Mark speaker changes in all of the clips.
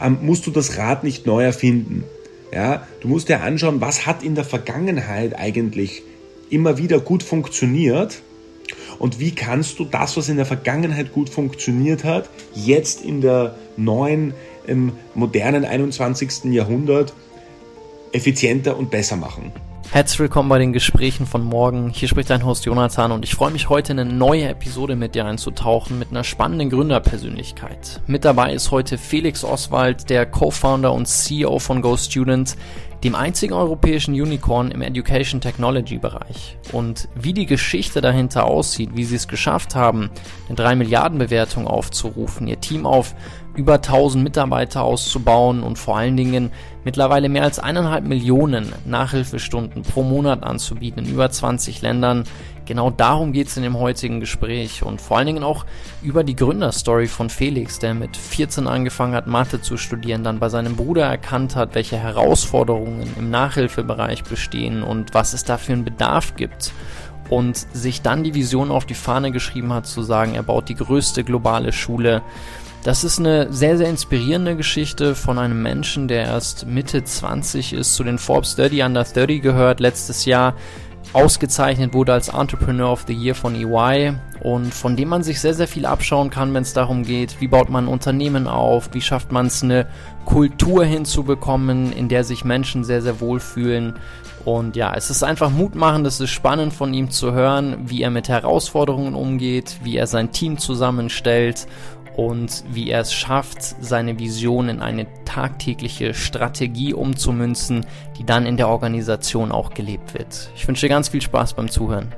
Speaker 1: ähm, musst du das Rad nicht neu erfinden. Ja, du musst dir anschauen, was hat in der Vergangenheit eigentlich immer wieder gut funktioniert und wie kannst du das, was in der Vergangenheit gut funktioniert hat, jetzt in der neuen, im modernen 21. Jahrhundert effizienter und besser machen.
Speaker 2: Herzlich willkommen bei den Gesprächen von morgen. Hier spricht dein Host Jonathan und ich freue mich heute in eine neue Episode mit dir einzutauchen mit einer spannenden Gründerpersönlichkeit. Mit dabei ist heute Felix Oswald, der Co-Founder und CEO von GoStudent, dem einzigen europäischen Unicorn im Education Technology Bereich. Und wie die Geschichte dahinter aussieht, wie sie es geschafft haben, eine 3 Milliarden Bewertung aufzurufen, ihr Team auf über 1000 Mitarbeiter auszubauen und vor allen Dingen mittlerweile mehr als eineinhalb Millionen Nachhilfestunden pro Monat anzubieten in über 20 Ländern. Genau darum geht es in dem heutigen Gespräch und vor allen Dingen auch über die Gründerstory von Felix, der mit 14 angefangen hat, Mathe zu studieren, dann bei seinem Bruder erkannt hat, welche Herausforderungen im Nachhilfebereich bestehen und was es da für einen Bedarf gibt und sich dann die Vision auf die Fahne geschrieben hat, zu sagen, er baut die größte globale Schule das ist eine sehr, sehr inspirierende Geschichte von einem Menschen, der erst Mitte 20 ist, zu den Forbes 30 Under 30 gehört, letztes Jahr ausgezeichnet wurde als Entrepreneur of the Year von EY und von dem man sich sehr, sehr viel abschauen kann, wenn es darum geht, wie baut man ein Unternehmen auf, wie schafft man es, eine Kultur hinzubekommen, in der sich Menschen sehr, sehr wohlfühlen. Und ja, es ist einfach mutmachend, es ist spannend von ihm zu hören, wie er mit Herausforderungen umgeht, wie er sein Team zusammenstellt und wie er es schafft, seine Vision in eine tagtägliche Strategie umzumünzen, die dann in der Organisation auch gelebt wird. Ich wünsche dir ganz viel Spaß beim Zuhören.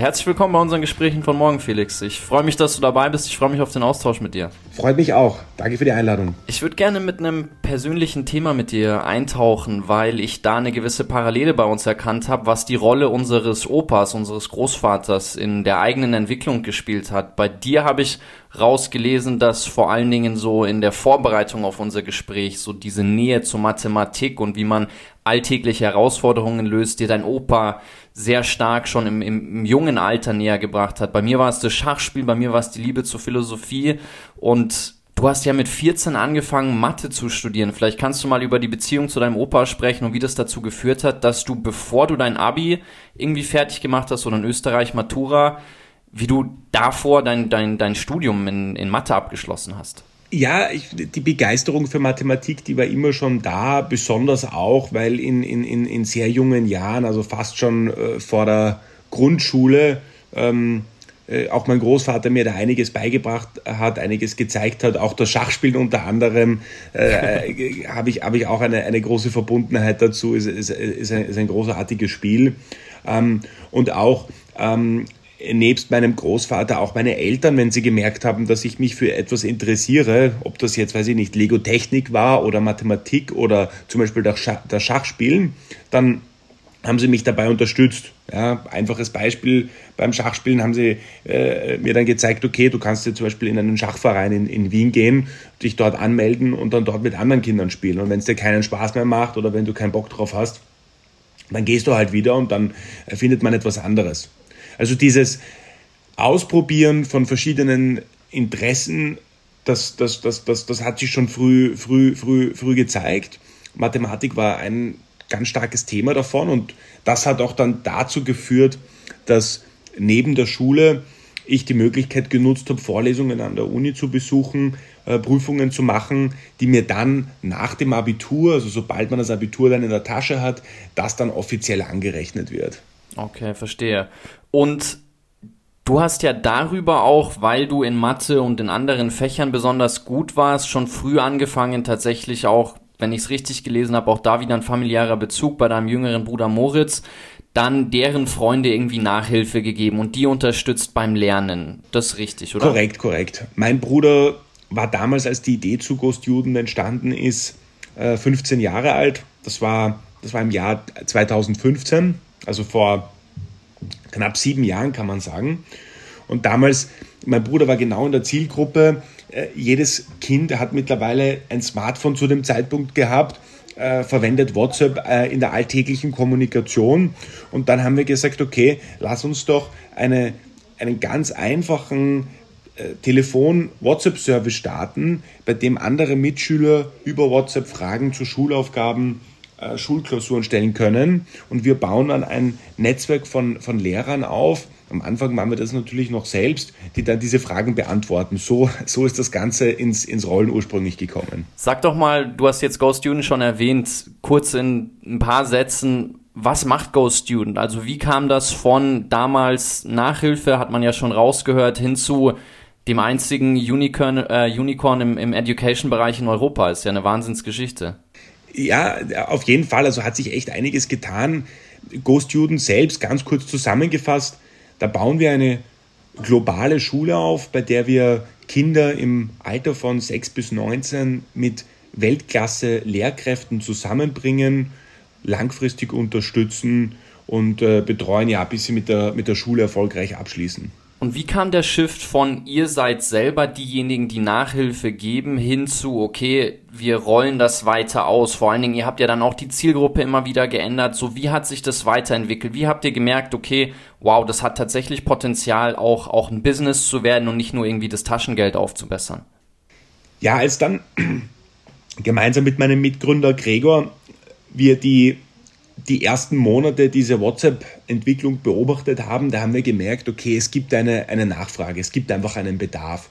Speaker 2: Herzlich willkommen bei unseren Gesprächen von morgen, Felix. Ich freue mich, dass du dabei bist. Ich freue mich auf den Austausch mit dir.
Speaker 1: Freut mich auch. Danke für die Einladung.
Speaker 2: Ich würde gerne mit einem persönlichen Thema mit dir eintauchen, weil ich da eine gewisse Parallele bei uns erkannt habe, was die Rolle unseres Opas, unseres Großvaters in der eigenen Entwicklung gespielt hat. Bei dir habe ich rausgelesen, dass vor allen Dingen so in der Vorbereitung auf unser Gespräch so diese Nähe zur Mathematik und wie man alltägliche Herausforderungen löst, dir dein Opa sehr stark schon im, im, im, jungen Alter näher gebracht hat. Bei mir war es das Schachspiel, bei mir war es die Liebe zur Philosophie und du hast ja mit 14 angefangen, Mathe zu studieren. Vielleicht kannst du mal über die Beziehung zu deinem Opa sprechen und wie das dazu geführt hat, dass du, bevor du dein Abi irgendwie fertig gemacht hast oder in Österreich Matura, wie du davor dein, dein, dein Studium in, in Mathe abgeschlossen hast.
Speaker 1: Ja, ich, die Begeisterung für Mathematik, die war immer schon da, besonders auch, weil in, in, in, sehr jungen Jahren, also fast schon äh, vor der Grundschule, ähm, äh, auch mein Großvater mir da einiges beigebracht hat, einiges gezeigt hat, auch das Schachspielen unter anderem, äh, äh habe ich, hab ich auch eine, eine große Verbundenheit dazu, ist, ist, ist, ein, ist ein großartiges Spiel. Ähm, und auch ähm, nebst meinem Großvater auch meine Eltern, wenn sie gemerkt haben, dass ich mich für etwas interessiere, ob das jetzt, weiß ich nicht, Lego-Technik war oder Mathematik oder zum Beispiel das, Schach, das Schachspielen, dann haben sie mich dabei unterstützt. Ja, einfaches Beispiel, beim Schachspielen haben sie äh, mir dann gezeigt, okay, du kannst jetzt zum Beispiel in einen Schachverein in, in Wien gehen, dich dort anmelden und dann dort mit anderen Kindern spielen. Und wenn es dir keinen Spaß mehr macht oder wenn du keinen Bock drauf hast, dann gehst du halt wieder und dann findet man etwas anderes. Also dieses Ausprobieren von verschiedenen Interessen, das, das, das, das, das hat sich schon früh, früh, früh, früh gezeigt. Mathematik war ein ganz starkes Thema davon und das hat auch dann dazu geführt, dass neben der Schule ich die Möglichkeit genutzt habe, Vorlesungen an der Uni zu besuchen, äh, Prüfungen zu machen, die mir dann nach dem Abitur, also sobald man das Abitur dann in der Tasche hat, das dann offiziell angerechnet wird.
Speaker 2: Okay, verstehe. Und du hast ja darüber auch, weil du in Mathe und in anderen Fächern besonders gut warst, schon früh angefangen, tatsächlich auch, wenn ich es richtig gelesen habe, auch da wieder ein familiärer Bezug bei deinem jüngeren Bruder Moritz, dann deren Freunde irgendwie Nachhilfe gegeben und die unterstützt beim Lernen. Das ist richtig, oder?
Speaker 1: Korrekt, korrekt. Mein Bruder war damals, als die Idee zu Ghost Juden entstanden ist, 15 äh, Jahre alt. Das war, das war im Jahr 2015, also vor knapp sieben Jahren, kann man sagen. Und damals, mein Bruder war genau in der Zielgruppe. Äh, jedes Kind hat mittlerweile ein Smartphone zu dem Zeitpunkt gehabt, äh, verwendet WhatsApp äh, in der alltäglichen Kommunikation. Und dann haben wir gesagt, okay, lass uns doch eine, einen ganz einfachen äh, Telefon-WhatsApp-Service starten, bei dem andere Mitschüler über WhatsApp Fragen zu Schulaufgaben, äh, Schulklausuren stellen können. Und wir bauen dann ein Netzwerk von, von Lehrern auf. Am Anfang machen wir das natürlich noch selbst, die dann diese Fragen beantworten. So, so ist das Ganze ins, ins Rollen ursprünglich gekommen.
Speaker 2: Sag doch mal, du hast jetzt GoStudent schon erwähnt, kurz in ein paar Sätzen, was macht GoStudent? Also wie kam das von damals Nachhilfe, hat man ja schon rausgehört, hin zu dem einzigen Unicorn, äh, Unicorn im, im Education-Bereich in Europa? Ist ja eine Wahnsinnsgeschichte.
Speaker 1: Ja, auf jeden Fall. Also hat sich echt einiges getan. GoStudent selbst, ganz kurz zusammengefasst, da bauen wir eine globale Schule auf, bei der wir Kinder im Alter von 6 bis 19 mit Weltklasse-Lehrkräften zusammenbringen, langfristig unterstützen und äh, betreuen, ja, bis sie mit der, mit der Schule erfolgreich abschließen.
Speaker 2: Und wie kam der Shift von ihr seid selber diejenigen, die Nachhilfe geben, hin zu, okay, wir rollen das weiter aus? Vor allen Dingen, ihr habt ja dann auch die Zielgruppe immer wieder geändert. So, wie hat sich das weiterentwickelt? Wie habt ihr gemerkt, okay, wow, das hat tatsächlich Potenzial, auch, auch ein Business zu werden und nicht nur irgendwie das Taschengeld aufzubessern?
Speaker 1: Ja, als dann gemeinsam mit meinem Mitgründer Gregor wir die die ersten Monate diese WhatsApp-Entwicklung beobachtet haben, da haben wir gemerkt, okay, es gibt eine, eine Nachfrage, es gibt einfach einen Bedarf.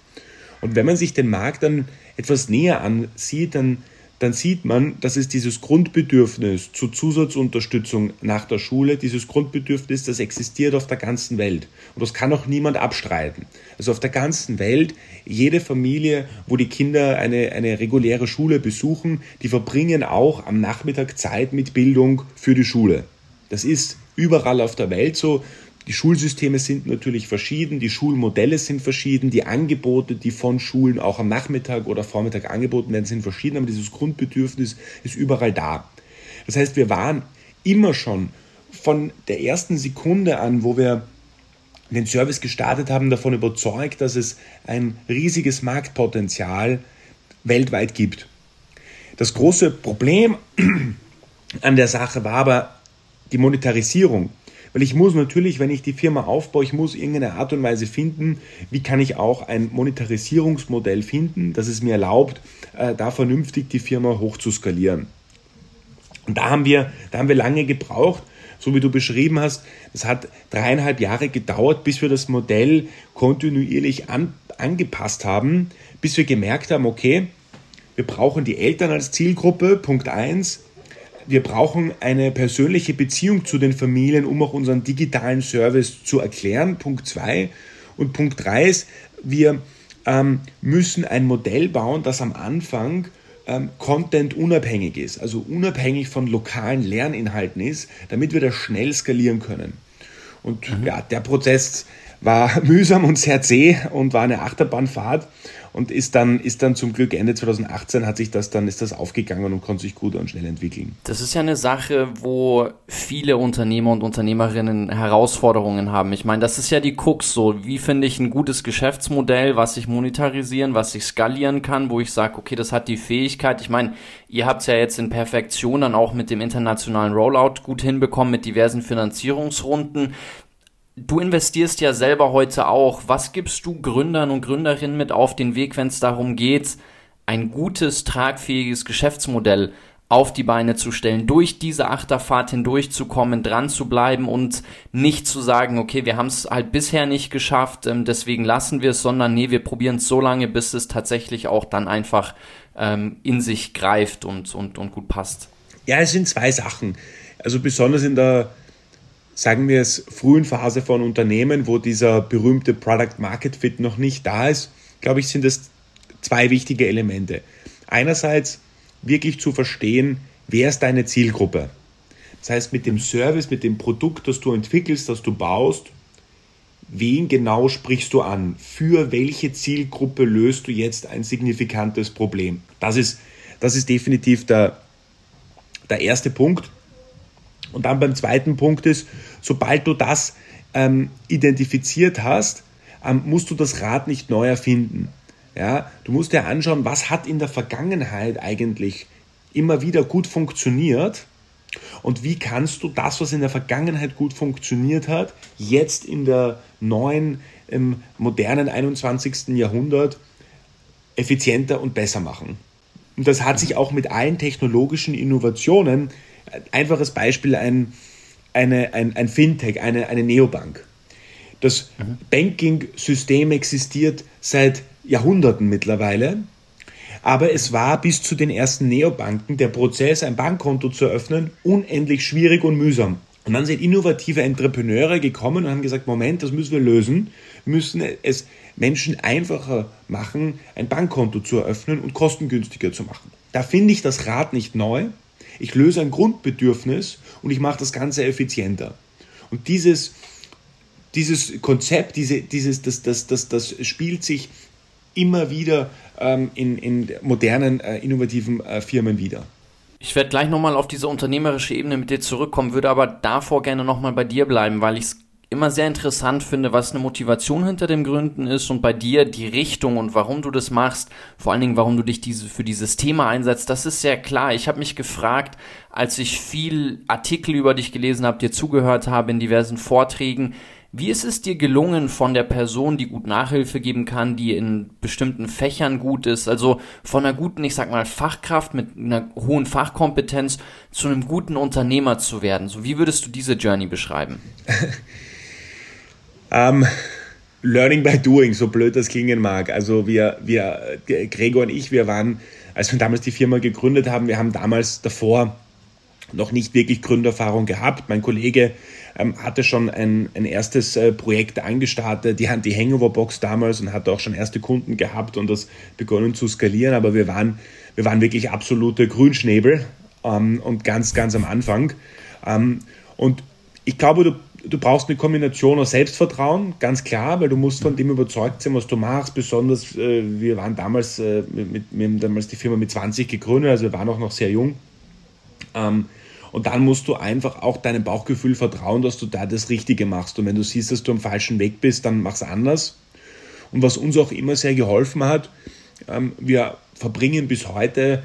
Speaker 1: Und wenn man sich den Markt dann etwas näher ansieht, dann dann sieht man, dass es dieses Grundbedürfnis zur Zusatzunterstützung nach der Schule, dieses Grundbedürfnis, das existiert auf der ganzen Welt. Und das kann auch niemand abstreiten. Also auf der ganzen Welt, jede Familie, wo die Kinder eine, eine reguläre Schule besuchen, die verbringen auch am Nachmittag Zeit mit Bildung für die Schule. Das ist überall auf der Welt so. Die Schulsysteme sind natürlich verschieden, die Schulmodelle sind verschieden, die Angebote, die von Schulen auch am Nachmittag oder Vormittag angeboten werden, sind verschieden, aber dieses Grundbedürfnis ist überall da. Das heißt, wir waren immer schon von der ersten Sekunde an, wo wir den Service gestartet haben, davon überzeugt, dass es ein riesiges Marktpotenzial weltweit gibt. Das große Problem an der Sache war aber die Monetarisierung. Weil ich muss natürlich, wenn ich die Firma aufbaue, ich muss irgendeine Art und Weise finden, wie kann ich auch ein Monetarisierungsmodell finden, das es mir erlaubt, äh, da vernünftig die Firma hoch zu skalieren. Und da haben wir, da haben wir lange gebraucht, so wie du beschrieben hast. Es hat dreieinhalb Jahre gedauert, bis wir das Modell kontinuierlich an, angepasst haben, bis wir gemerkt haben, okay, wir brauchen die Eltern als Zielgruppe, Punkt 1 wir brauchen eine persönliche Beziehung zu den Familien, um auch unseren digitalen Service zu erklären. Punkt zwei Und Punkt drei ist, wir ähm, müssen ein Modell bauen, das am Anfang ähm, Content unabhängig ist, also unabhängig von lokalen Lerninhalten ist, damit wir das schnell skalieren können. Und mhm. ja, der Prozess war mühsam und sehr zäh und war eine Achterbahnfahrt und ist dann, ist dann zum Glück Ende 2018 hat sich das dann, ist das aufgegangen und konnte sich gut und schnell entwickeln.
Speaker 2: Das ist ja eine Sache, wo viele Unternehmer und Unternehmerinnen Herausforderungen haben. Ich meine, das ist ja die Krux so. Wie finde ich ein gutes Geschäftsmodell, was ich monetarisieren, was ich skalieren kann, wo ich sage, okay, das hat die Fähigkeit. Ich meine, ihr habt es ja jetzt in Perfektion dann auch mit dem internationalen Rollout gut hinbekommen, mit diversen Finanzierungsrunden. Du investierst ja selber heute auch. Was gibst du Gründern und Gründerinnen mit auf den Weg, wenn es darum geht, ein gutes, tragfähiges Geschäftsmodell auf die Beine zu stellen, durch diese Achterfahrt hindurchzukommen, dran zu bleiben und nicht zu sagen, okay, wir haben es halt bisher nicht geschafft, ähm, deswegen lassen wir es, sondern nee, wir probieren es so lange, bis es tatsächlich auch dann einfach ähm, in sich greift und, und, und gut passt.
Speaker 1: Ja, es sind zwei Sachen. Also besonders in der sagen wir es, frühen Phase von Unternehmen, wo dieser berühmte Product Market Fit noch nicht da ist, glaube ich, sind es zwei wichtige Elemente. Einerseits wirklich zu verstehen, wer ist deine Zielgruppe. Das heißt, mit dem Service, mit dem Produkt, das du entwickelst, das du baust, wen genau sprichst du an? Für welche Zielgruppe löst du jetzt ein signifikantes Problem? Das ist, das ist definitiv der, der erste Punkt. Und dann beim zweiten Punkt ist, sobald du das ähm, identifiziert hast, ähm, musst du das Rad nicht neu erfinden. Ja, du musst dir anschauen, was hat in der Vergangenheit eigentlich immer wieder gut funktioniert Und wie kannst du das, was in der Vergangenheit gut funktioniert hat, jetzt in der neuen, im modernen 21. Jahrhundert effizienter und besser machen? Und das hat sich auch mit allen technologischen Innovationen, einfaches Beispiel, ein, eine, ein, ein Fintech, eine, eine Neobank. Das mhm. Banking-System existiert seit Jahrhunderten mittlerweile aber es war bis zu den ersten Neobanken der Prozess, ein Bankkonto zu eröffnen, unendlich schwierig und mühsam. Und dann sind innovative Entrepreneure gekommen und haben gesagt, Moment, das müssen wir lösen. Wir müssen es Menschen einfacher machen, ein Bankkonto zu eröffnen und kostengünstiger zu machen. Da finde ich das Rad nicht neu. Ich löse ein Grundbedürfnis und ich mache das Ganze effizienter. Und dieses, dieses Konzept, diese, dieses, das, das, das, das spielt sich immer wieder ähm, in, in modernen, äh, innovativen äh, Firmen wieder.
Speaker 2: Ich werde gleich nochmal auf diese unternehmerische Ebene mit dir zurückkommen, würde aber davor gerne nochmal bei dir bleiben, weil ich es immer sehr interessant finde, was eine Motivation hinter dem Gründen ist und bei dir die Richtung und warum du das machst, vor allen Dingen, warum du dich diese, für dieses Thema einsetzt, das ist sehr klar. Ich habe mich gefragt, als ich viel Artikel über dich gelesen habe, dir zugehört habe in diversen Vorträgen, wie ist es dir gelungen von der Person, die gut Nachhilfe geben kann, die in bestimmten Fächern gut ist, also von einer guten, ich sag mal, Fachkraft mit einer hohen Fachkompetenz zu einem guten Unternehmer zu werden? So, wie würdest du diese Journey beschreiben?
Speaker 1: ähm, learning by doing, so blöd das klingen mag. Also wir, wir, Gregor und ich, wir waren, als wir damals die Firma gegründet haben, wir haben damals davor noch nicht wirklich Gründererfahrung gehabt. Mein Kollege ähm, hatte schon ein, ein erstes äh, Projekt angestartet, die, die Hangover-Box damals und hatte auch schon erste Kunden gehabt und das begonnen zu skalieren, aber wir waren, wir waren wirklich absolute Grünschnäbel ähm, und ganz, ganz am Anfang. Ähm, und ich glaube, du, du brauchst eine Kombination aus Selbstvertrauen, ganz klar, weil du musst von dem überzeugt sein, was du machst. Besonders, äh, wir waren damals, äh, mit, wir haben damals die Firma mit 20 gegründet, also wir waren auch noch sehr jung. Ähm, und dann musst du einfach auch deinem Bauchgefühl vertrauen, dass du da das Richtige machst. Und wenn du siehst, dass du am falschen Weg bist, dann mach's anders. Und was uns auch immer sehr geholfen hat, ähm, wir verbringen bis heute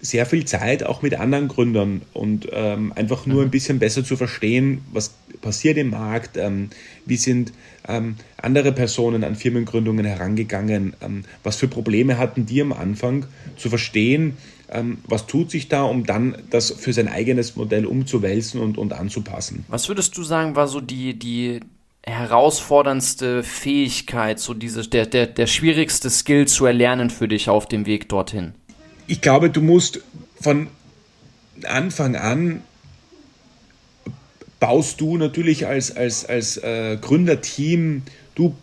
Speaker 1: sehr viel Zeit auch mit anderen Gründern und ähm, einfach nur ein bisschen besser zu verstehen, was passiert im Markt, ähm, wie sind ähm, andere Personen an Firmengründungen herangegangen, ähm, was für Probleme hatten die am Anfang, zu verstehen, ähm, was tut sich da, um dann das für sein eigenes Modell umzuwälzen und, und anzupassen.
Speaker 2: Was würdest du sagen, war so die, die herausforderndste Fähigkeit, so diese, der, der, der schwierigste Skill zu erlernen für dich auf dem Weg dorthin?
Speaker 1: Ich glaube, du musst von Anfang an baust du natürlich als, als, als äh, Gründerteam, du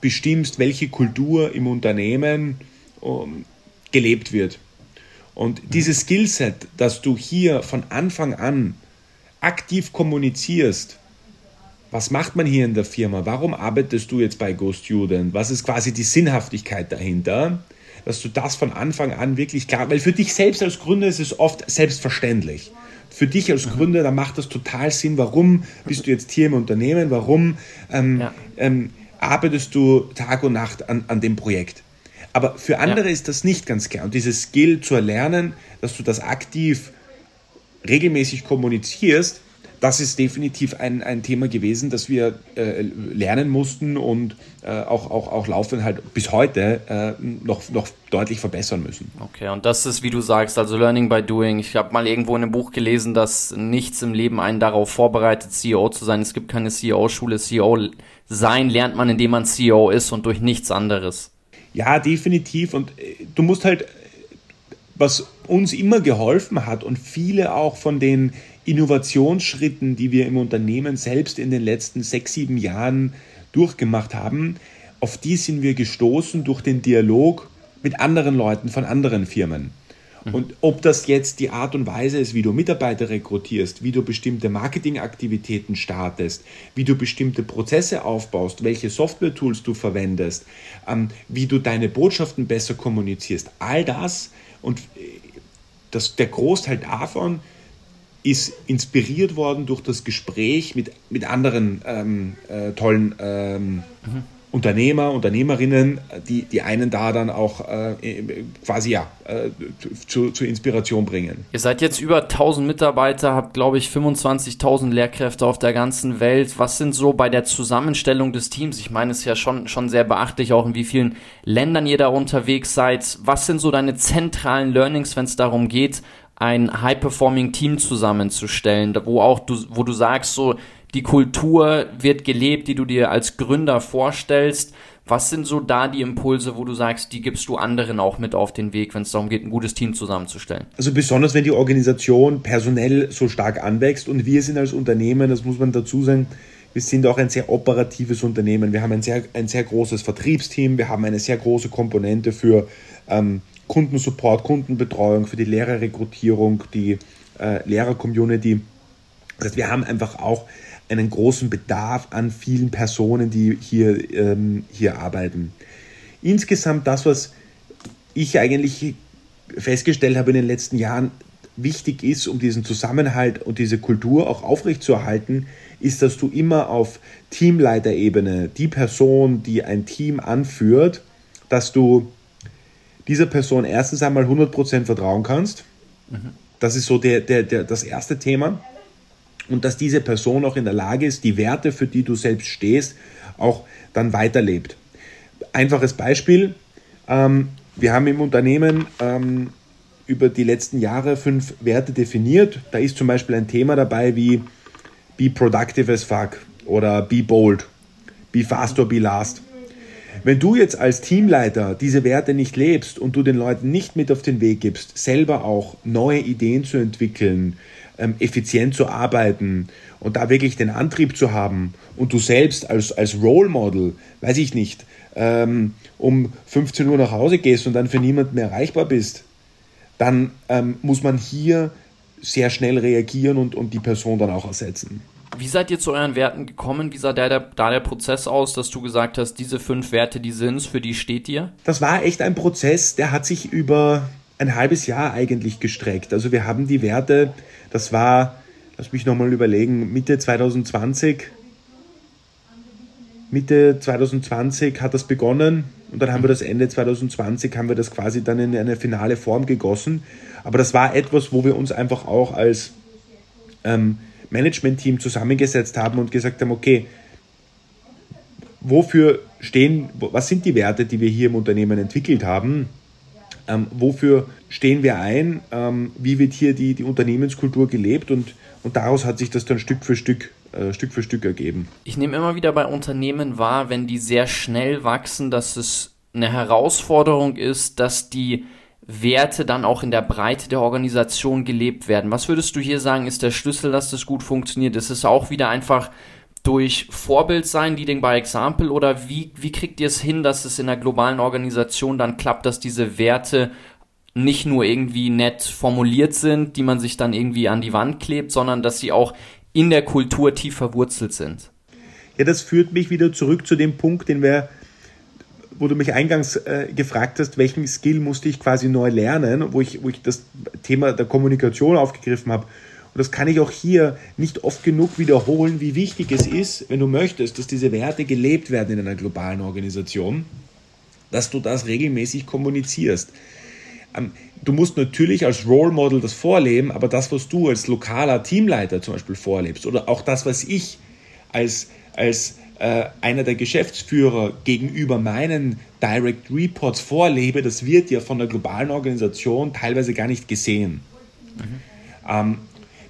Speaker 1: bestimmst, welche Kultur im Unternehmen um, gelebt wird. Und dieses Skillset, dass du hier von Anfang an aktiv kommunizierst, was macht man hier in der Firma? Warum arbeitest du jetzt bei GoStudent? Was ist quasi die Sinnhaftigkeit dahinter? Dass du das von Anfang an wirklich klar, weil für dich selbst als Gründer ist es oft selbstverständlich. Für dich als Gründer, da macht das total Sinn. Warum bist du jetzt hier im Unternehmen? Warum ähm, ja. ähm, arbeitest du Tag und Nacht an, an dem Projekt? Aber für andere ja. ist das nicht ganz klar. Und dieses Skill zu erlernen, dass du das aktiv regelmäßig kommunizierst, das ist definitiv ein, ein Thema gewesen, das wir äh, lernen mussten und äh, auch, auch, auch laufend halt bis heute äh, noch, noch deutlich verbessern müssen.
Speaker 2: Okay, und das ist, wie du sagst, also Learning by Doing. Ich habe mal irgendwo in einem Buch gelesen, dass nichts im Leben einen darauf vorbereitet, CEO zu sein. Es gibt keine CEO-Schule. CEO sein lernt man, indem man CEO ist und durch nichts anderes.
Speaker 1: Ja, definitiv. Und äh, du musst halt, was uns immer geholfen hat und viele auch von den Innovationsschritten, die wir im Unternehmen selbst in den letzten sechs, sieben Jahren durchgemacht haben, auf die sind wir gestoßen durch den Dialog mit anderen Leuten von anderen Firmen. Mhm. Und ob das jetzt die Art und Weise ist, wie du Mitarbeiter rekrutierst, wie du bestimmte Marketingaktivitäten startest, wie du bestimmte Prozesse aufbaust, welche Software-Tools du verwendest, ähm, wie du deine Botschaften besser kommunizierst, all das und äh, das, der Großteil davon ist inspiriert worden durch das Gespräch mit, mit anderen ähm, äh, tollen ähm, mhm. Unternehmer, Unternehmerinnen, die, die einen da dann auch äh, quasi ja, äh, zu, zur Inspiration bringen.
Speaker 2: Ihr seid jetzt über 1000 Mitarbeiter, habt glaube ich 25.000 Lehrkräfte auf der ganzen Welt. Was sind so bei der Zusammenstellung des Teams? Ich meine, es ist ja schon, schon sehr beachtlich, auch in wie vielen Ländern ihr da unterwegs seid. Was sind so deine zentralen Learnings, wenn es darum geht, ein High-Performing-Team zusammenzustellen, wo auch du, wo du sagst, so, die Kultur wird gelebt, die du dir als Gründer vorstellst. Was sind so da die Impulse, wo du sagst, die gibst du anderen auch mit auf den Weg, wenn es darum geht, ein gutes Team zusammenzustellen?
Speaker 1: Also besonders wenn die Organisation personell so stark anwächst und wir sind als Unternehmen, das muss man dazu sagen, wir sind auch ein sehr operatives Unternehmen. Wir haben ein sehr, ein sehr großes Vertriebsteam, wir haben eine sehr große Komponente für ähm, Kundensupport, Kundenbetreuung, für die Lehrerrekrutierung, die äh, Lehrer-Community. Das heißt, wir haben einfach auch einen großen Bedarf an vielen Personen, die hier, ähm, hier arbeiten. Insgesamt das, was ich eigentlich festgestellt habe in den letzten Jahren, wichtig ist, um diesen Zusammenhalt und diese Kultur auch aufrechtzuerhalten, ist, dass du immer auf Teamleiterebene, die Person, die ein Team anführt, dass du dieser Person erstens einmal 100% vertrauen kannst. Mhm. Das ist so der, der, der, das erste Thema und dass diese Person auch in der Lage ist, die Werte, für die du selbst stehst, auch dann weiterlebt. Einfaches Beispiel, ähm, wir haben im Unternehmen ähm, über die letzten Jahre fünf Werte definiert. Da ist zum Beispiel ein Thema dabei wie Be productive as fuck oder Be bold, Be fast or be last. Wenn du jetzt als Teamleiter diese Werte nicht lebst und du den Leuten nicht mit auf den Weg gibst, selber auch neue Ideen zu entwickeln, ähm, effizient zu arbeiten und da wirklich den Antrieb zu haben und du selbst als, als Role Model, weiß ich nicht, ähm, um 15 Uhr nach Hause gehst und dann für niemanden mehr erreichbar bist, dann ähm, muss man hier sehr schnell reagieren und, und die Person dann auch ersetzen.
Speaker 2: Wie seid ihr zu euren Werten gekommen? Wie sah der, der, da der Prozess aus, dass du gesagt hast, diese fünf Werte, die sind für die steht ihr?
Speaker 1: Das war echt ein Prozess, der hat sich über ein halbes Jahr eigentlich gestreckt. Also wir haben die Werte das war, lass mich nochmal überlegen, Mitte 2020. Mitte 2020 hat das begonnen und dann haben wir das Ende 2020, haben wir das quasi dann in eine finale Form gegossen. Aber das war etwas, wo wir uns einfach auch als ähm, Management-Team zusammengesetzt haben und gesagt haben, okay, wofür stehen, was sind die Werte, die wir hier im Unternehmen entwickelt haben? Ähm, wofür stehen wir ein? Ähm, wie wird hier die, die Unternehmenskultur gelebt? Und, und daraus hat sich das dann Stück für Stück äh, Stück für Stück ergeben.
Speaker 2: Ich nehme immer wieder bei Unternehmen wahr, wenn die sehr schnell wachsen, dass es eine Herausforderung ist, dass die Werte dann auch in der Breite der Organisation gelebt werden. Was würdest du hier sagen, ist der Schlüssel, dass das gut funktioniert? Ist es auch wieder einfach durch Vorbild sein, Leading by Example, oder wie, wie kriegt ihr es hin, dass es in der globalen Organisation dann klappt, dass diese Werte nicht nur irgendwie nett formuliert sind, die man sich dann irgendwie an die Wand klebt, sondern dass sie auch in der Kultur tief verwurzelt sind?
Speaker 1: Ja, das führt mich wieder zurück zu dem Punkt, den wir, wo du mich eingangs äh, gefragt hast, welchen Skill musste ich quasi neu lernen, wo ich, wo ich das Thema der Kommunikation aufgegriffen habe. Und das kann ich auch hier nicht oft genug wiederholen, wie wichtig es ist, wenn du möchtest, dass diese Werte gelebt werden in einer globalen Organisation, dass du das regelmäßig kommunizierst. Ähm, du musst natürlich als Role Model das vorleben, aber das, was du als lokaler Teamleiter zum Beispiel vorlebst oder auch das, was ich als, als äh, einer der Geschäftsführer gegenüber meinen Direct Reports vorlebe, das wird ja von der globalen Organisation teilweise gar nicht gesehen. Mhm. Ähm,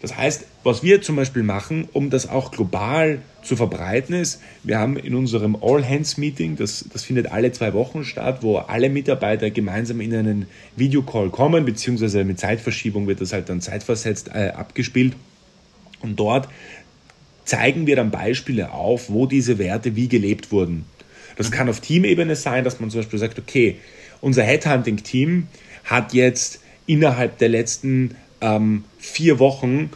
Speaker 1: das heißt, was wir zum Beispiel machen, um das auch global zu verbreiten, ist, wir haben in unserem All-Hands-Meeting, das, das findet alle zwei Wochen statt, wo alle Mitarbeiter gemeinsam in einen Videocall kommen, beziehungsweise mit Zeitverschiebung wird das halt dann zeitversetzt äh, abgespielt. Und dort zeigen wir dann Beispiele auf, wo diese Werte wie gelebt wurden. Das kann auf Teamebene sein, dass man zum Beispiel sagt, okay, unser Headhunting-Team hat jetzt innerhalb der letzten ähm, vier Wochen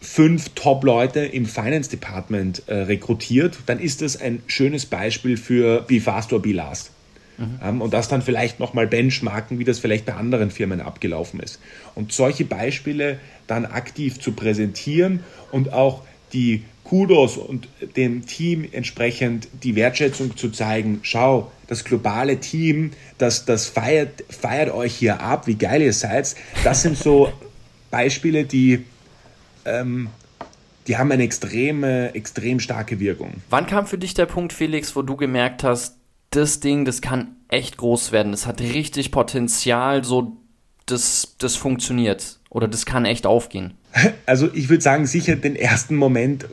Speaker 1: fünf Top-Leute im Finance Department äh, rekrutiert, dann ist das ein schönes Beispiel für Be Fast or Be Last. Mhm. Ähm, und das dann vielleicht nochmal benchmarken, wie das vielleicht bei anderen Firmen abgelaufen ist. Und solche Beispiele dann aktiv zu präsentieren und auch die Kudos und dem Team entsprechend die Wertschätzung zu zeigen, schau, das globale Team, das, das feiert, feiert euch hier ab, wie geil ihr seid. Das sind so Beispiele, die, ähm, die haben eine extreme, extrem starke Wirkung.
Speaker 2: Wann kam für dich der Punkt, Felix, wo du gemerkt hast, das Ding, das kann echt groß werden, das hat richtig Potenzial, so das, das funktioniert oder das kann echt aufgehen?
Speaker 1: Also ich würde sagen, sicher den ersten Moment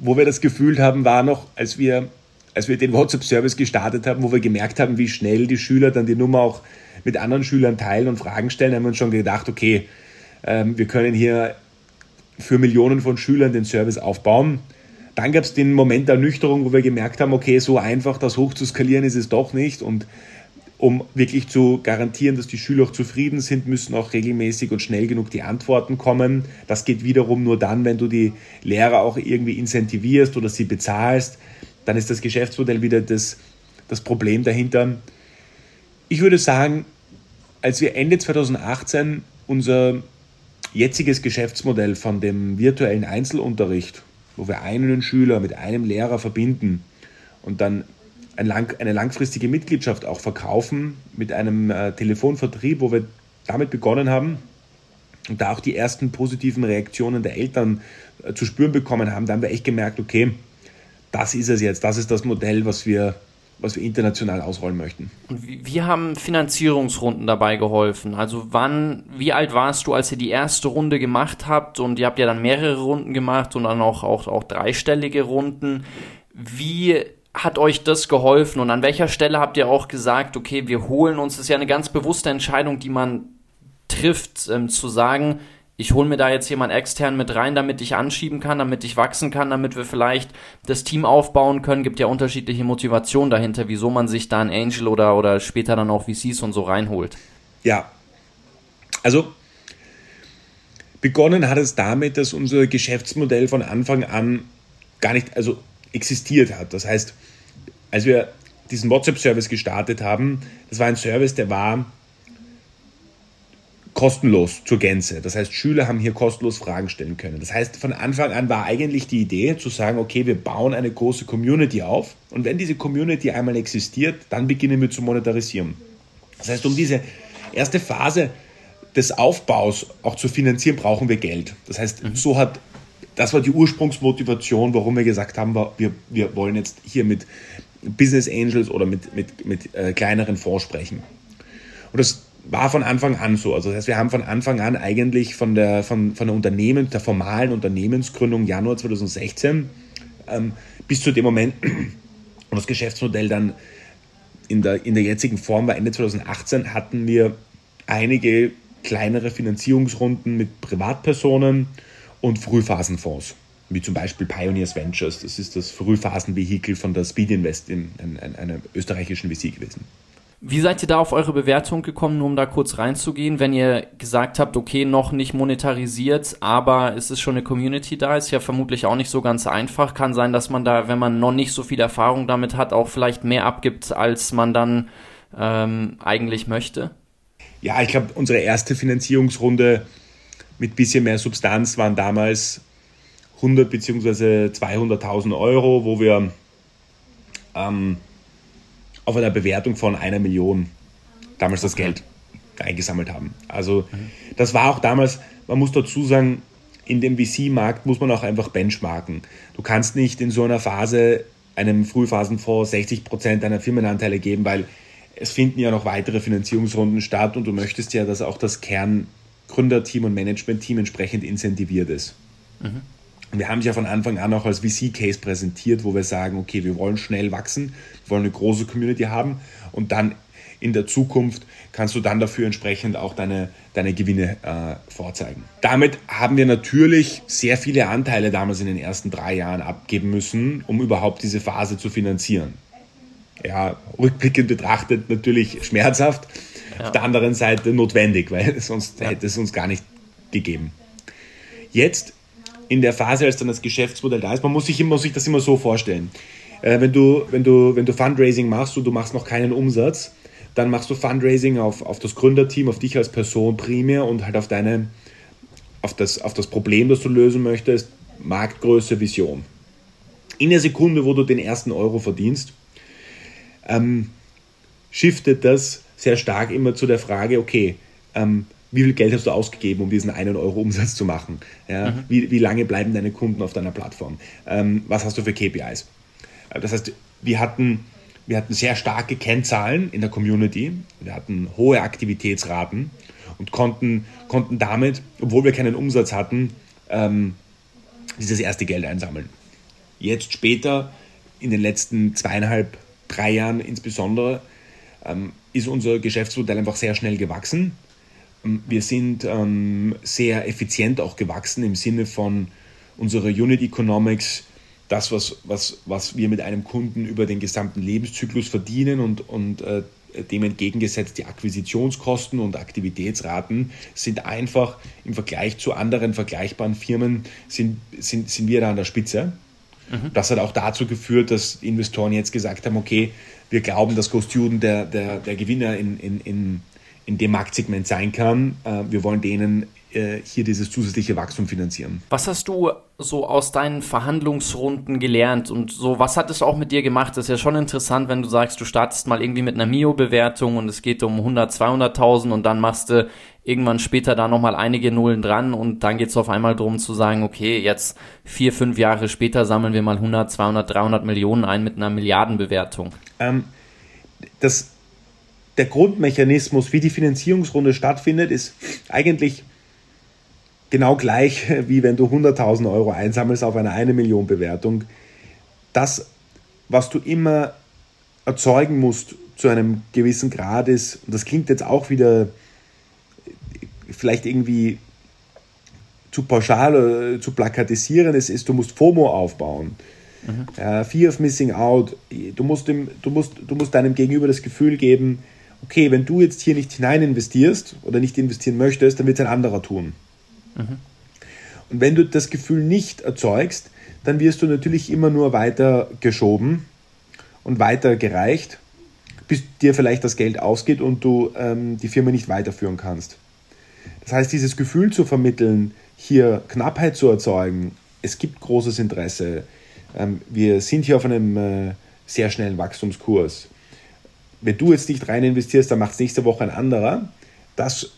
Speaker 1: wo wir das gefühlt haben, war noch, als wir, als wir den WhatsApp-Service gestartet haben, wo wir gemerkt haben, wie schnell die Schüler dann die Nummer auch mit anderen Schülern teilen und Fragen stellen, haben wir uns schon gedacht, okay, ähm, wir können hier für Millionen von Schülern den Service aufbauen. Dann gab es den Moment der Ernüchterung, wo wir gemerkt haben, okay, so einfach das hoch zu skalieren ist es doch nicht. Und um wirklich zu garantieren, dass die Schüler auch zufrieden sind, müssen auch regelmäßig und schnell genug die Antworten kommen. Das geht wiederum nur dann, wenn du die Lehrer auch irgendwie incentivierst oder sie bezahlst. Dann ist das Geschäftsmodell wieder das, das Problem dahinter. Ich würde sagen, als wir Ende 2018 unser jetziges Geschäftsmodell von dem virtuellen Einzelunterricht, wo wir einen Schüler mit einem Lehrer verbinden und dann ein lang, eine langfristige Mitgliedschaft auch verkaufen mit einem äh, Telefonvertrieb, wo wir damit begonnen haben und da auch die ersten positiven Reaktionen der Eltern äh, zu spüren bekommen haben, da haben wir echt gemerkt, okay, das ist es jetzt, das ist das Modell, was wir, was wir international ausrollen möchten.
Speaker 2: Und wie haben Finanzierungsrunden dabei geholfen? Also wann, wie alt warst du, als ihr die erste Runde gemacht habt und ihr habt ja dann mehrere Runden gemacht und dann auch, auch, auch dreistellige Runden. Wie hat euch das geholfen und an welcher Stelle habt ihr auch gesagt, okay, wir holen uns, das ist ja eine ganz bewusste Entscheidung, die man trifft, ähm, zu sagen, ich hole mir da jetzt jemand extern mit rein, damit ich anschieben kann, damit ich wachsen kann, damit wir vielleicht das Team aufbauen können. Gibt ja unterschiedliche Motivationen dahinter, wieso man sich da einen Angel oder, oder später dann auch VCs und so reinholt.
Speaker 1: Ja, also begonnen hat es damit, dass unser Geschäftsmodell von Anfang an gar nicht, also existiert hat. Das heißt, als wir diesen WhatsApp-Service gestartet haben, das war ein Service, der war kostenlos zur Gänze. Das heißt, Schüler haben hier kostenlos Fragen stellen können. Das heißt, von Anfang an war eigentlich die Idee zu sagen, okay, wir bauen eine große Community auf und wenn diese Community einmal existiert, dann beginnen wir zu monetarisieren. Das heißt, um diese erste Phase des Aufbaus auch zu finanzieren, brauchen wir Geld. Das heißt, mhm. so hat das war die Ursprungsmotivation, warum wir gesagt haben, wir, wir wollen jetzt hier mit Business Angels oder mit, mit, mit äh, kleineren Fonds sprechen. Und das war von Anfang an so. Also das heißt, wir haben von Anfang an eigentlich von der, von, von der Unternehmen, der formalen Unternehmensgründung Januar 2016 ähm, bis zu dem Moment, wo das Geschäftsmodell dann in der, in der jetzigen Form war, Ende 2018, hatten wir einige kleinere Finanzierungsrunden mit Privatpersonen und Frühphasenfonds, wie zum Beispiel Pioneers Ventures. Das ist das Frühphasenvehikel von der Speed Invest, in, in, in einer österreichischen VC gewesen.
Speaker 2: Wie seid ihr da auf eure Bewertung gekommen, nur um da kurz reinzugehen, wenn ihr gesagt habt, okay, noch nicht monetarisiert, aber es ist schon eine Community da, ist ja vermutlich auch nicht so ganz einfach. Kann sein, dass man da, wenn man noch nicht so viel Erfahrung damit hat, auch vielleicht mehr abgibt, als man dann ähm, eigentlich möchte?
Speaker 1: Ja, ich glaube, unsere erste Finanzierungsrunde mit bisschen mehr Substanz waren damals 100 bzw. 200.000 Euro, wo wir ähm, auf einer Bewertung von einer Million damals das Geld eingesammelt haben. Also das war auch damals, man muss dazu sagen, in dem VC-Markt muss man auch einfach benchmarken. Du kannst nicht in so einer Phase einem Frühphasenfonds 60 Prozent deiner Firmenanteile geben, weil es finden ja noch weitere Finanzierungsrunden statt und du möchtest ja, dass auch das Kern Gründerteam und Managementteam entsprechend incentiviert ist. Mhm. Wir haben es ja von Anfang an auch als VC-Case präsentiert, wo wir sagen, okay, wir wollen schnell wachsen, wir wollen eine große Community haben und dann in der Zukunft kannst du dann dafür entsprechend auch deine, deine Gewinne äh, vorzeigen. Damit haben wir natürlich sehr viele Anteile damals in den ersten drei Jahren abgeben müssen, um überhaupt diese Phase zu finanzieren. Ja, rückblickend betrachtet natürlich schmerzhaft, ja. Auf der anderen Seite notwendig, weil sonst hätte es uns gar nicht gegeben. Jetzt in der Phase, als dann das Geschäftsmodell da ist, man muss sich, muss sich das immer so vorstellen. Äh, wenn, du, wenn, du, wenn du Fundraising machst und du machst noch keinen Umsatz, dann machst du Fundraising auf, auf das Gründerteam, auf dich als Person primär und halt auf deine, auf das, auf das Problem, das du lösen möchtest, Marktgröße, Vision. In der Sekunde, wo du den ersten Euro verdienst, ähm, shiftet das sehr stark immer zu der Frage, okay, ähm, wie viel Geld hast du ausgegeben, um diesen einen Euro Umsatz zu machen? Ja? Mhm. Wie, wie lange bleiben deine Kunden auf deiner Plattform? Ähm, was hast du für KPIs? Äh, das heißt, wir hatten, wir hatten sehr starke Kennzahlen in der Community, wir hatten hohe Aktivitätsraten und konnten, konnten damit, obwohl wir keinen Umsatz hatten, ähm, dieses erste Geld einsammeln. Jetzt später, in den letzten zweieinhalb, drei Jahren insbesondere, ist unser Geschäftsmodell einfach sehr schnell gewachsen. Ähm, wir sind ähm, sehr effizient auch gewachsen im Sinne von unserer Unit Economics, das, was, was, was wir mit einem Kunden über den gesamten Lebenszyklus verdienen und, und äh, dem entgegengesetzt die Akquisitionskosten und Aktivitätsraten sind einfach im Vergleich zu anderen vergleichbaren Firmen sind, sind, sind wir da an der Spitze. Mhm. Das hat auch dazu geführt, dass Investoren jetzt gesagt haben, okay, wir glauben, dass GoStudent der, der, der Gewinner in, in, in, in dem Marktsegment sein kann. Äh, wir wollen denen äh, hier dieses zusätzliche Wachstum finanzieren.
Speaker 2: Was hast du so aus deinen Verhandlungsrunden gelernt und so, was hat es auch mit dir gemacht? Das ist ja schon interessant, wenn du sagst, du startest mal irgendwie mit einer Mio-Bewertung und es geht um 100, 200.000 und dann machst du irgendwann später da nochmal einige Nullen dran und dann geht es auf einmal darum zu sagen, okay, jetzt vier, fünf Jahre später sammeln wir mal 100, 200, 300 Millionen ein mit einer Milliardenbewertung.
Speaker 1: Ähm, das, der Grundmechanismus, wie die Finanzierungsrunde stattfindet, ist eigentlich genau gleich, wie wenn du 100.000 Euro einsammelst auf eine 1 Million Bewertung. Das, was du immer erzeugen musst zu einem gewissen Grad ist, und das klingt jetzt auch wieder vielleicht irgendwie zu pauschal oder zu plakatisieren, es ist, du musst FOMO aufbauen. Mhm. Uh, Fear of Missing Out. Du musst, dem, du, musst, du musst deinem Gegenüber das Gefühl geben, okay, wenn du jetzt hier nicht hinein investierst oder nicht investieren möchtest, dann wird es ein anderer tun. Mhm. Und wenn du das Gefühl nicht erzeugst, dann wirst du natürlich immer nur weiter geschoben und weiter gereicht, bis dir vielleicht das Geld ausgeht und du ähm, die Firma nicht weiterführen kannst. Das heißt, dieses Gefühl zu vermitteln, hier Knappheit zu erzeugen, es gibt großes Interesse, ähm, wir sind hier auf einem äh, sehr schnellen Wachstumskurs. Wenn du jetzt nicht rein investierst, dann macht es nächste Woche ein anderer. Das,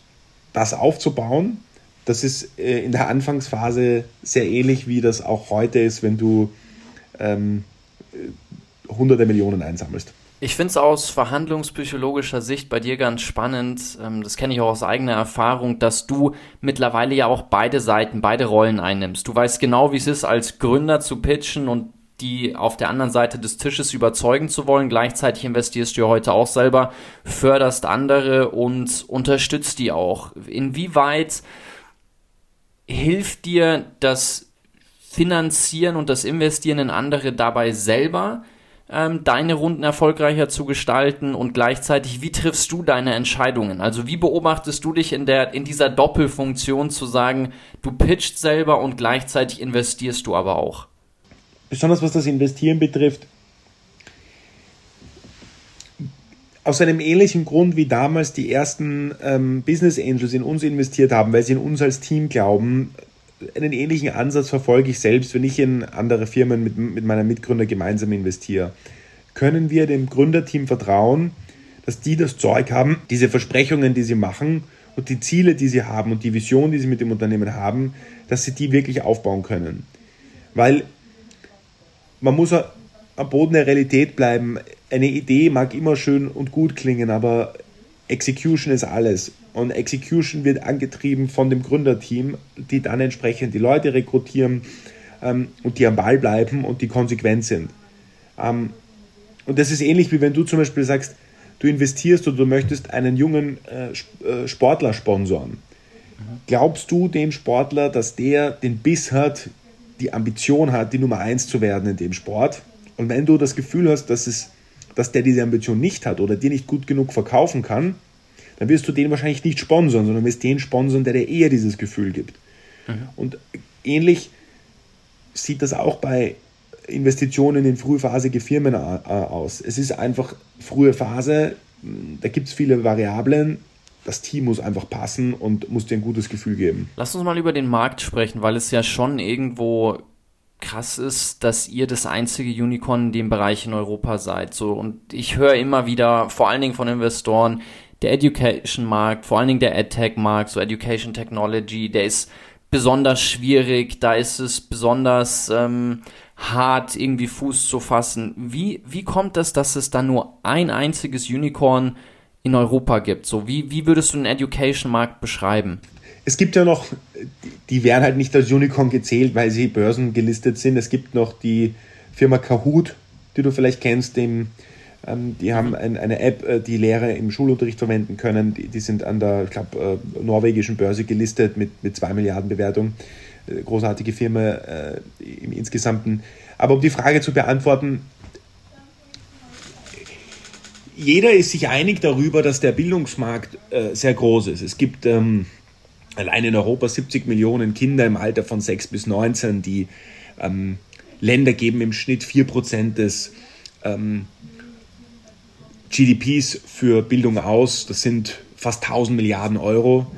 Speaker 1: das aufzubauen, das ist äh, in der Anfangsphase sehr ähnlich, wie das auch heute ist, wenn du ähm, äh, hunderte Millionen einsammelst.
Speaker 2: Ich finde es aus verhandlungspsychologischer Sicht bei dir ganz spannend, ähm, das kenne ich auch aus eigener Erfahrung, dass du mittlerweile ja auch beide Seiten, beide Rollen einnimmst. Du weißt genau, wie es ist, als Gründer zu pitchen und die auf der anderen Seite des Tisches überzeugen zu wollen. Gleichzeitig investierst du ja heute auch selber, förderst andere und unterstützt die auch. Inwieweit hilft dir das Finanzieren und das Investieren in andere dabei selber, ähm, deine Runden erfolgreicher zu gestalten und gleichzeitig, wie triffst du deine Entscheidungen? Also wie beobachtest du dich in der, in dieser Doppelfunktion zu sagen, du pitchst selber und gleichzeitig investierst du aber auch?
Speaker 1: Besonders was das Investieren betrifft, aus einem ähnlichen Grund wie damals die ersten ähm, Business Angels in uns investiert haben, weil sie in uns als Team glauben, einen ähnlichen Ansatz verfolge ich selbst, wenn ich in andere Firmen mit, mit meinem Mitgründer gemeinsam investiere. Können wir dem Gründerteam vertrauen, dass die das Zeug haben, diese Versprechungen, die sie machen und die Ziele, die sie haben und die Vision, die sie mit dem Unternehmen haben, dass sie die wirklich aufbauen können? Weil man muss am Boden der Realität bleiben. Eine Idee mag immer schön und gut klingen, aber Execution ist alles. Und Execution wird angetrieben von dem Gründerteam, die dann entsprechend die Leute rekrutieren ähm, und die am Ball bleiben und die konsequent sind. Ähm, und das ist ähnlich wie wenn du zum Beispiel sagst, du investierst oder du möchtest einen jungen äh, äh Sportler sponsoren. Glaubst du dem Sportler, dass der den Biss hat, die Ambition hat, die Nummer eins zu werden in dem Sport? Und wenn du das Gefühl hast, dass, es, dass der diese Ambition nicht hat oder dir nicht gut genug verkaufen kann, dann wirst du den wahrscheinlich nicht sponsern, sondern wirst den sponsern, der dir eher dieses Gefühl gibt. Mhm. Und ähnlich sieht das auch bei Investitionen in frühphasige Firmen aus. Es ist einfach frühe Phase, da gibt es viele Variablen. Das Team muss einfach passen und muss dir ein gutes Gefühl geben.
Speaker 2: Lass uns mal über den Markt sprechen, weil es ja schon irgendwo krass ist, dass ihr das einzige Unicorn in dem Bereich in Europa seid. So und ich höre immer wieder, vor allen Dingen von Investoren, der Education-Markt, vor allen Dingen der EdTech-Markt, so Education Technology, der ist besonders schwierig, da ist es besonders ähm, hart, irgendwie Fuß zu fassen. Wie, wie kommt es, dass es da nur ein einziges Unicorn in Europa gibt? So, wie, wie würdest du den Education-Markt beschreiben?
Speaker 1: Es gibt ja noch, die werden halt nicht als Unicorn gezählt, weil sie börsengelistet sind. Es gibt noch die Firma Kahoot, die du vielleicht kennst, dem, ähm, die haben ein, eine App, äh, die Lehrer im Schulunterricht verwenden können. Die, die sind an der, ich glaube, äh, norwegischen Börse gelistet mit, mit 2 Milliarden Bewertung. Äh, großartige Firma äh, im Insgesamten. Aber um die Frage zu beantworten, jeder ist sich einig darüber, dass der Bildungsmarkt äh, sehr groß ist. Es gibt ähm, allein in Europa 70 Millionen Kinder im Alter von 6 bis 19. Die ähm, Länder geben im Schnitt 4% des ähm, GDPs für Bildung aus. Das sind fast 1000 Milliarden Euro.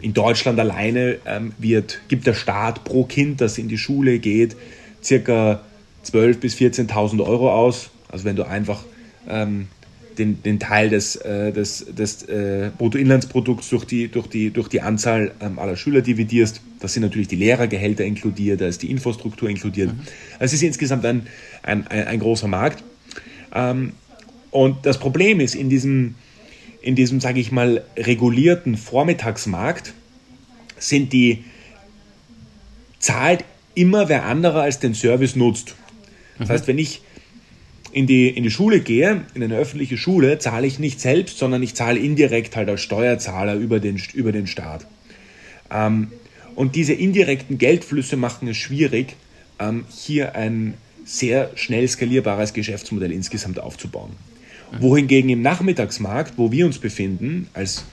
Speaker 1: In Deutschland alleine ähm, wird, gibt der Staat pro Kind, das in die Schule geht, circa 12.000 bis 14.000 Euro aus. Also wenn du einfach ähm, den, den Teil des, äh, des, des äh, Bruttoinlandsprodukts durch die, durch die, durch die Anzahl ähm, aller Schüler dividierst. Das sind natürlich die Lehrergehälter inkludiert, da ist die Infrastruktur inkludiert. Mhm. Also es ist insgesamt ein, ein, ein, ein großer Markt. Ähm, und das Problem ist, in diesem, in diesem, sage ich mal, regulierten Vormittagsmarkt sind die, zahlt immer wer anderer als den Service nutzt. Das mhm. heißt, wenn ich in die, in die Schule gehe, in eine öffentliche Schule, zahle ich nicht selbst, sondern ich zahle indirekt halt als Steuerzahler über den, über den Staat. Ähm, und diese indirekten Geldflüsse machen es schwierig, ähm, hier ein sehr schnell skalierbares Geschäftsmodell insgesamt aufzubauen. Wohingegen im Nachmittagsmarkt, wo wir uns befinden, als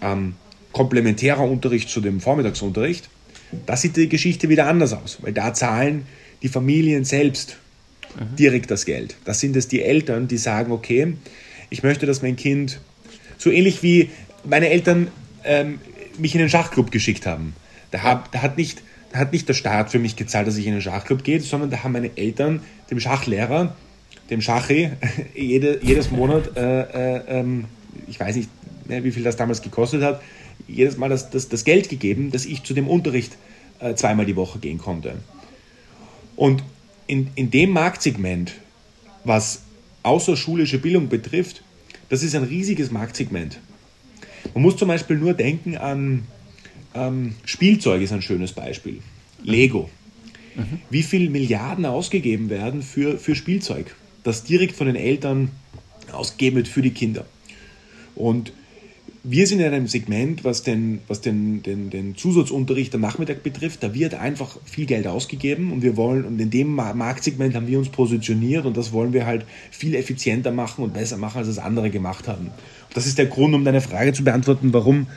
Speaker 1: ähm, komplementärer Unterricht zu dem Vormittagsunterricht, da sieht die Geschichte wieder anders aus, weil da zahlen die Familien selbst direkt das Geld. Das sind es die Eltern, die sagen, okay, ich möchte, dass mein Kind, so ähnlich wie meine Eltern ähm, mich in den Schachclub geschickt haben. Da, hab, da, hat nicht, da hat nicht der Staat für mich gezahlt, dass ich in den Schachclub gehe, sondern da haben meine Eltern dem Schachlehrer, dem Schachi, jede, jedes Monat, äh, äh, ähm, ich weiß nicht, ne, wie viel das damals gekostet hat, jedes Mal das, das, das Geld gegeben, dass ich zu dem Unterricht äh, zweimal die Woche gehen konnte. Und in, in dem Marktsegment, was außerschulische Bildung betrifft, das ist ein riesiges Marktsegment. Man muss zum Beispiel nur denken an ähm, Spielzeug, ist ein schönes Beispiel. Lego. Mhm. Wie viel Milliarden ausgegeben werden für, für Spielzeug, das direkt von den Eltern ausgegeben wird für die Kinder. Und wir sind in einem Segment, was den, was den, den, den Zusatzunterricht am Nachmittag betrifft, da wird einfach viel Geld ausgegeben und wir wollen, und in dem Marktsegment haben wir uns positioniert und das wollen wir halt viel effizienter machen und besser machen, als es andere gemacht haben. Und das ist der Grund, um deine Frage zu beantworten, warum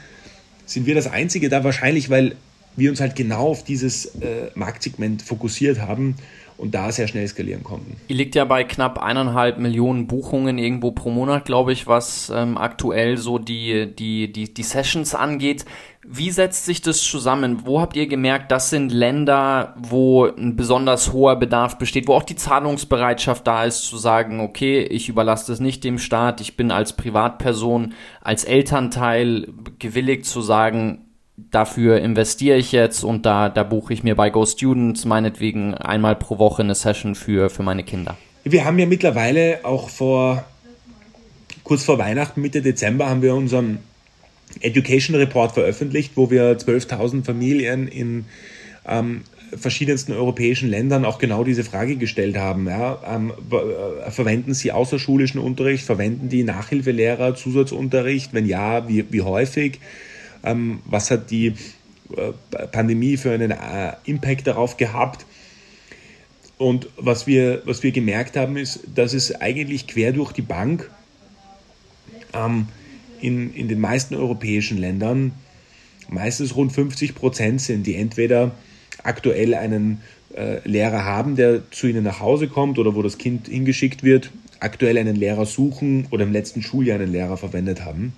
Speaker 1: sind wir das Einzige da? Wahrscheinlich, weil wir uns halt genau auf dieses äh, Marktsegment fokussiert haben und da sehr schnell skalieren konnten.
Speaker 2: Ihr liegt ja bei knapp eineinhalb Millionen Buchungen irgendwo pro Monat, glaube ich, was ähm, aktuell so die, die, die, die Sessions angeht. Wie setzt sich das zusammen? Wo habt ihr gemerkt, das sind Länder, wo ein besonders hoher Bedarf besteht, wo auch die Zahlungsbereitschaft da ist, zu sagen, okay, ich überlasse das nicht dem Staat, ich bin als Privatperson, als Elternteil gewilligt zu sagen, dafür investiere ich jetzt und da, da buche ich mir bei Go Students meinetwegen einmal pro Woche eine Session für, für meine Kinder.
Speaker 1: Wir haben ja mittlerweile auch vor, kurz vor Weihnachten, Mitte Dezember, haben wir unseren Education Report veröffentlicht, wo wir 12.000 Familien in ähm, verschiedensten europäischen Ländern auch genau diese Frage gestellt haben. Ja, ähm, äh, verwenden Sie außerschulischen Unterricht? Verwenden die Nachhilfelehrer Zusatzunterricht? Wenn ja, wie, wie häufig? Ähm, was hat die äh, Pandemie für einen äh, Impact darauf gehabt? Und was wir, was wir gemerkt haben, ist, dass es eigentlich quer durch die Bank ähm, in, in den meisten europäischen Ländern meistens rund 50 Prozent sind, die entweder aktuell einen äh, Lehrer haben, der zu ihnen nach Hause kommt oder wo das Kind hingeschickt wird, aktuell einen Lehrer suchen oder im letzten Schuljahr einen Lehrer verwendet haben.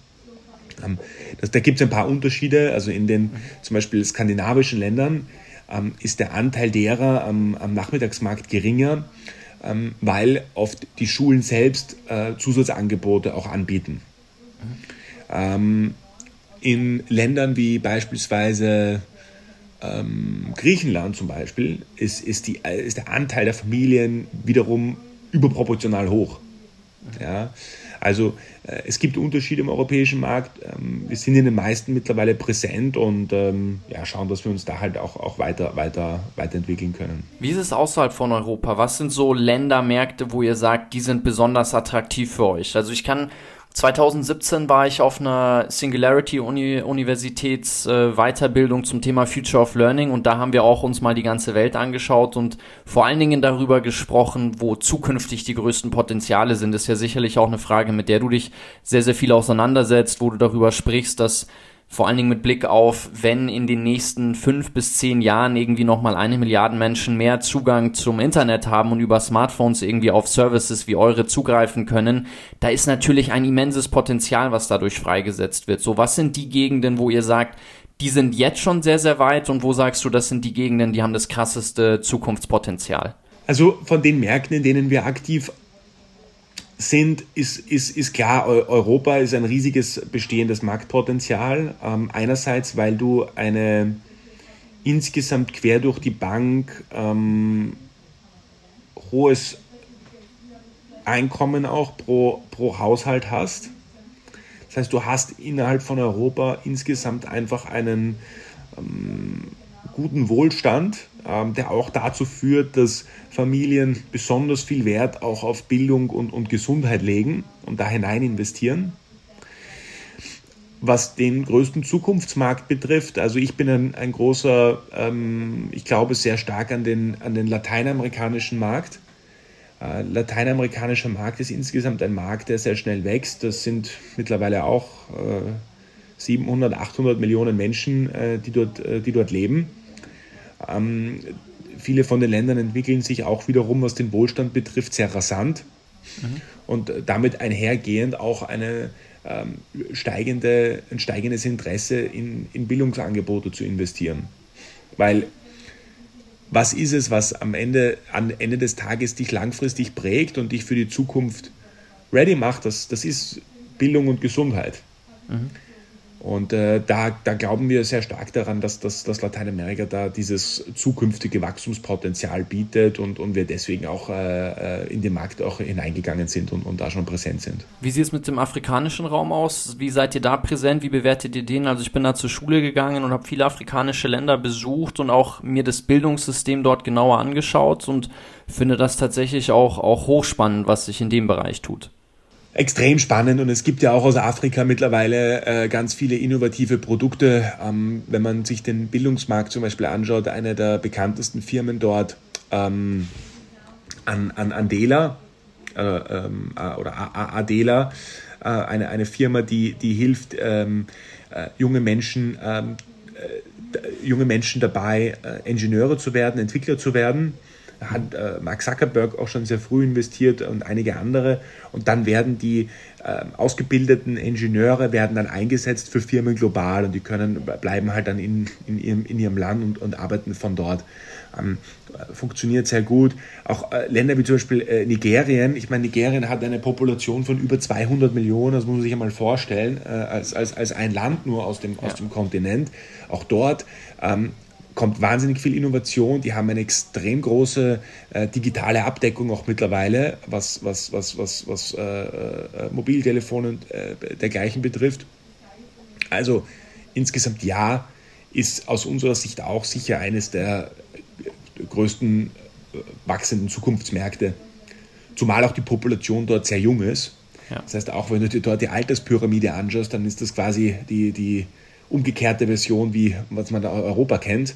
Speaker 1: Ähm, das, da gibt es ein paar Unterschiede. Also in den zum Beispiel skandinavischen Ländern ähm, ist der Anteil derer am, am Nachmittagsmarkt geringer, ähm, weil oft die Schulen selbst äh, Zusatzangebote auch anbieten. Mhm. in Ländern wie beispielsweise ähm, Griechenland zum Beispiel ist, ist, die, ist der Anteil der Familien wiederum überproportional hoch. Ja, also äh, es gibt Unterschiede im europäischen Markt. Ähm, wir sind in den meisten mittlerweile präsent und ähm, ja, schauen, dass wir uns da halt auch, auch weiter, weiter, weiterentwickeln können.
Speaker 2: Wie ist es außerhalb von Europa? Was sind so Länder, Märkte, wo ihr sagt, die sind besonders attraktiv für euch? Also ich kann 2017 war ich auf einer Singularity Uni Universitäts äh, Weiterbildung zum Thema Future of Learning und da haben wir auch uns mal die ganze Welt angeschaut und vor allen Dingen darüber gesprochen, wo zukünftig die größten Potenziale sind. Das ist ja sicherlich auch eine Frage, mit der du dich sehr, sehr viel auseinandersetzt, wo du darüber sprichst, dass vor allen Dingen mit Blick auf, wenn in den nächsten fünf bis zehn Jahren irgendwie nochmal eine Milliarde Menschen mehr Zugang zum Internet haben und über Smartphones irgendwie auf Services wie eure zugreifen können, da ist natürlich ein immenses Potenzial, was dadurch freigesetzt wird. So, was sind die Gegenden, wo ihr sagt, die sind jetzt schon sehr, sehr weit und wo sagst du, das sind die Gegenden, die haben das krasseste Zukunftspotenzial?
Speaker 1: Also von den Märkten, in denen wir aktiv sind, ist, ist, ist klar, Europa ist ein riesiges bestehendes Marktpotenzial. Ähm, einerseits, weil du eine insgesamt quer durch die Bank ähm, hohes Einkommen auch pro, pro Haushalt hast. Das heißt, du hast innerhalb von Europa insgesamt einfach einen ähm, guten Wohlstand, ähm, der auch dazu führt, dass Familien besonders viel Wert auch auf Bildung und, und Gesundheit legen und da hinein investieren. Was den größten Zukunftsmarkt betrifft, also ich bin ein, ein großer, ähm, ich glaube sehr stark an den, an den lateinamerikanischen Markt. Äh, lateinamerikanischer Markt ist insgesamt ein Markt, der sehr schnell wächst. Das sind mittlerweile auch äh, 700, 800 Millionen Menschen, äh, die, dort, äh, die dort leben. Ähm, viele von den Ländern entwickeln sich auch wiederum, was den Wohlstand betrifft, sehr rasant. Mhm. Und damit einhergehend auch eine, ähm, steigende, ein steigendes Interesse in, in Bildungsangebote zu investieren. Weil was ist es, was am Ende, am Ende des Tages dich langfristig prägt und dich für die Zukunft ready macht? Das, das ist Bildung und Gesundheit. Mhm. Und äh, da, da glauben wir sehr stark daran, dass, dass, dass Lateinamerika da dieses zukünftige Wachstumspotenzial bietet und, und wir deswegen auch äh, äh, in den Markt auch hineingegangen sind und, und da schon präsent sind.
Speaker 2: Wie sieht es mit dem afrikanischen Raum aus? Wie seid ihr da präsent? Wie bewertet ihr den? Also ich bin da zur Schule gegangen und habe viele afrikanische Länder besucht und auch mir das Bildungssystem dort genauer angeschaut und finde das tatsächlich auch, auch hochspannend, was sich in dem Bereich tut
Speaker 1: extrem spannend und es gibt ja auch aus Afrika mittlerweile äh, ganz viele innovative Produkte. Ähm, wenn man sich den Bildungsmarkt zum Beispiel anschaut, eine der bekanntesten Firmen dort, ähm, an, an Andela äh, ähm, äh, oder Adela, äh, eine, eine Firma, die, die hilft, ähm, äh, junge Menschen ähm, äh, junge Menschen dabei, Ingenieure zu werden, Entwickler zu werden hat äh, Mark Zuckerberg auch schon sehr früh investiert und einige andere. Und dann werden die äh, ausgebildeten Ingenieure werden dann eingesetzt für Firmen global und die können bleiben halt dann in, in, ihrem, in ihrem Land und, und arbeiten von dort. Ähm, funktioniert sehr gut. Auch äh, Länder wie zum Beispiel äh, Nigerien. Ich meine, Nigerien hat eine Population von über 200 Millionen, das muss man sich einmal vorstellen, äh, als, als, als ein Land nur aus dem, ja. aus dem Kontinent. Auch dort ähm, kommt wahnsinnig viel Innovation. Die haben eine extrem große äh, digitale Abdeckung auch mittlerweile, was, was, was, was, was äh, äh, Mobiltelefone und äh, dergleichen betrifft. Also insgesamt ja, ist aus unserer Sicht auch sicher eines der größten äh, wachsenden Zukunftsmärkte. Zumal auch die Population dort sehr jung ist. Ja. Das heißt, auch wenn du dir dort die Alterspyramide anschaust, dann ist das quasi die, die, umgekehrte Version, wie was man da Europa kennt.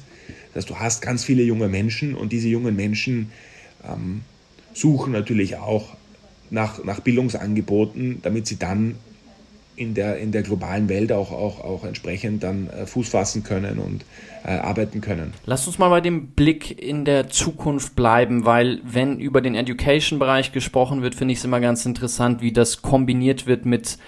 Speaker 1: Das heißt, du hast ganz viele junge Menschen und diese jungen Menschen ähm, suchen natürlich auch nach, nach Bildungsangeboten, damit sie dann in der, in der globalen Welt auch, auch, auch entsprechend dann äh, Fuß fassen können und äh, arbeiten können.
Speaker 2: Lass uns mal bei dem Blick in der Zukunft bleiben, weil wenn über den Education-Bereich gesprochen wird, finde ich es immer ganz interessant, wie das kombiniert wird mit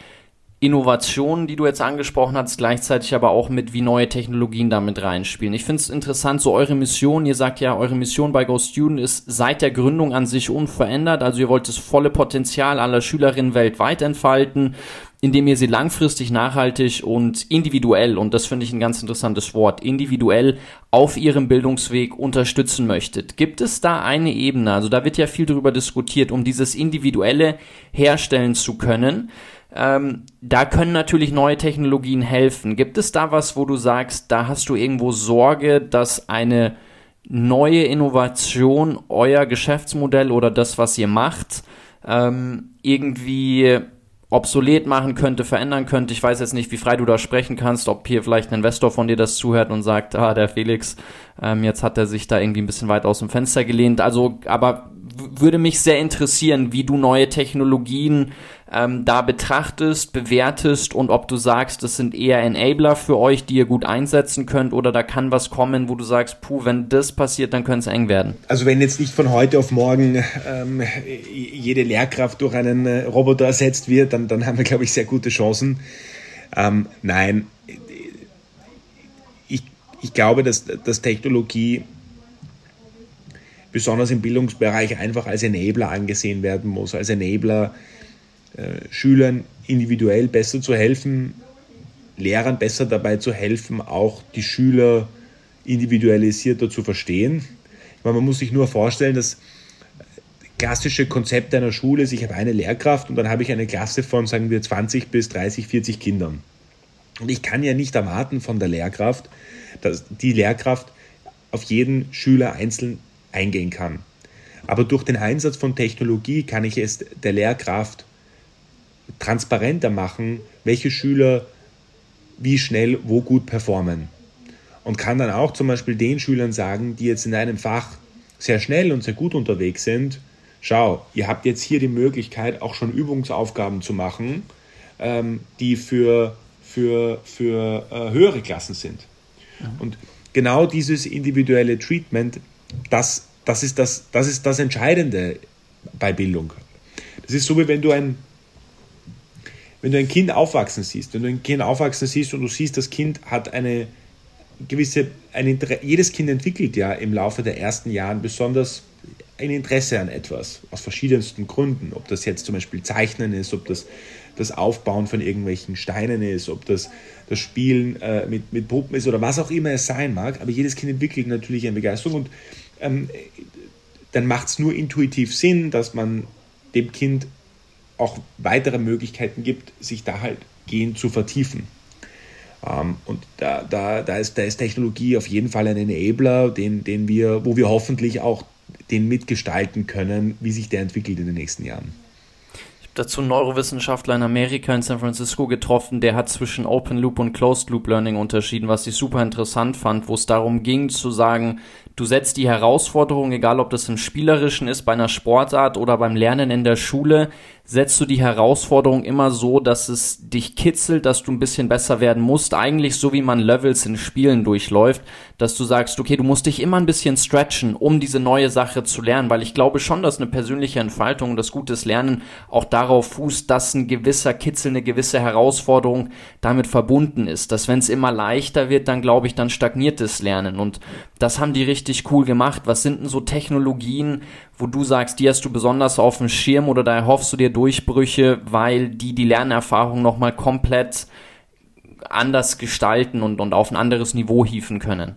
Speaker 2: Innovationen, die du jetzt angesprochen hast, gleichzeitig aber auch mit, wie neue Technologien damit reinspielen. Ich finde es interessant, so eure Mission, ihr sagt ja, eure Mission bei Go Student ist seit der Gründung an sich unverändert. Also ihr wollt das volle Potenzial aller Schülerinnen weltweit entfalten, indem ihr sie langfristig, nachhaltig und individuell, und das finde ich ein ganz interessantes Wort, individuell auf ihrem Bildungsweg unterstützen möchtet. Gibt es da eine Ebene, also da wird ja viel darüber diskutiert, um dieses Individuelle herstellen zu können? Ähm, da können natürlich neue Technologien helfen. Gibt es da was, wo du sagst, da hast du irgendwo Sorge, dass eine neue Innovation euer Geschäftsmodell oder das, was ihr macht, ähm, irgendwie obsolet machen könnte, verändern könnte. Ich weiß jetzt nicht, wie frei du da sprechen kannst, ob hier vielleicht ein Investor von dir das zuhört und sagt, ah, der Felix, ähm, jetzt hat er sich da irgendwie ein bisschen weit aus dem Fenster gelehnt. Also, aber würde mich sehr interessieren, wie du neue Technologien ähm, da betrachtest, bewertest und ob du sagst, das sind eher Enabler für euch, die ihr gut einsetzen könnt oder da kann was kommen, wo du sagst, puh, wenn das passiert, dann könnte es eng werden.
Speaker 1: Also wenn jetzt nicht von heute auf morgen ähm, jede Lehrkraft durch einen äh, Roboter ersetzt wird, dann, dann haben wir, glaube ich, sehr gute Chancen. Ähm, nein, ich, ich glaube, dass, dass Technologie besonders im Bildungsbereich einfach als Enabler angesehen werden muss, als Enabler Schülern individuell besser zu helfen, Lehrern besser dabei zu helfen, auch die Schüler individualisierter zu verstehen. Meine, man muss sich nur vorstellen, dass klassische Konzept einer Schule ist, ich habe eine Lehrkraft und dann habe ich eine Klasse von, sagen wir, 20 bis 30, 40 Kindern. Und ich kann ja nicht erwarten von der Lehrkraft, dass die Lehrkraft auf jeden Schüler einzeln eingehen kann. Aber durch den Einsatz von Technologie kann ich es der Lehrkraft transparenter machen, welche Schüler wie schnell wo gut performen. Und kann dann auch zum Beispiel den Schülern sagen, die jetzt in einem Fach sehr schnell und sehr gut unterwegs sind, schau, ihr habt jetzt hier die Möglichkeit, auch schon Übungsaufgaben zu machen, ähm, die für, für, für äh, höhere Klassen sind. Ja. Und genau dieses individuelle Treatment, das, das, ist das, das ist das Entscheidende bei Bildung. Das ist so, wie wenn du ein wenn du ein Kind aufwachsen siehst, wenn du ein Kind aufwachsen siehst und du siehst, das Kind hat eine gewisse, ein jedes Kind entwickelt ja im Laufe der ersten Jahre besonders ein Interesse an etwas, aus verschiedensten Gründen. Ob das jetzt zum Beispiel Zeichnen ist, ob das das Aufbauen von irgendwelchen Steinen ist, ob das das Spielen äh, mit, mit Puppen ist oder was auch immer es sein mag. Aber jedes Kind entwickelt natürlich eine Begeisterung und ähm, dann macht es nur intuitiv Sinn, dass man dem Kind auch weitere Möglichkeiten gibt, sich da halt gehen zu vertiefen. Ähm, und da, da, da, ist, da ist Technologie auf jeden Fall ein Enabler, den, den wir, wo wir hoffentlich auch den mitgestalten können, wie sich der entwickelt in den nächsten Jahren
Speaker 2: dazu einen Neurowissenschaftler in Amerika in San Francisco getroffen, der hat zwischen Open Loop und Closed Loop Learning unterschieden, was ich super interessant fand, wo es darum ging zu sagen, Du setzt die Herausforderung, egal ob das im Spielerischen ist, bei einer Sportart oder beim Lernen in der Schule, setzt du die Herausforderung immer so, dass es dich kitzelt, dass du ein bisschen besser werden musst. Eigentlich so wie man Levels in Spielen durchläuft, dass du sagst, okay, du musst dich immer ein bisschen stretchen, um diese neue Sache zu lernen, weil ich glaube schon, dass eine persönliche Entfaltung und das gutes Lernen auch darauf fußt, dass ein gewisser Kitzel, eine gewisse Herausforderung damit verbunden ist. Dass wenn es immer leichter wird, dann glaube ich, dann stagniert das Lernen. Und das haben die richtig cool gemacht. Was sind denn so Technologien, wo du sagst, die hast du besonders auf dem Schirm oder da erhoffst du dir Durchbrüche, weil die die Lernerfahrung nochmal komplett anders gestalten und, und auf ein anderes Niveau hieven können?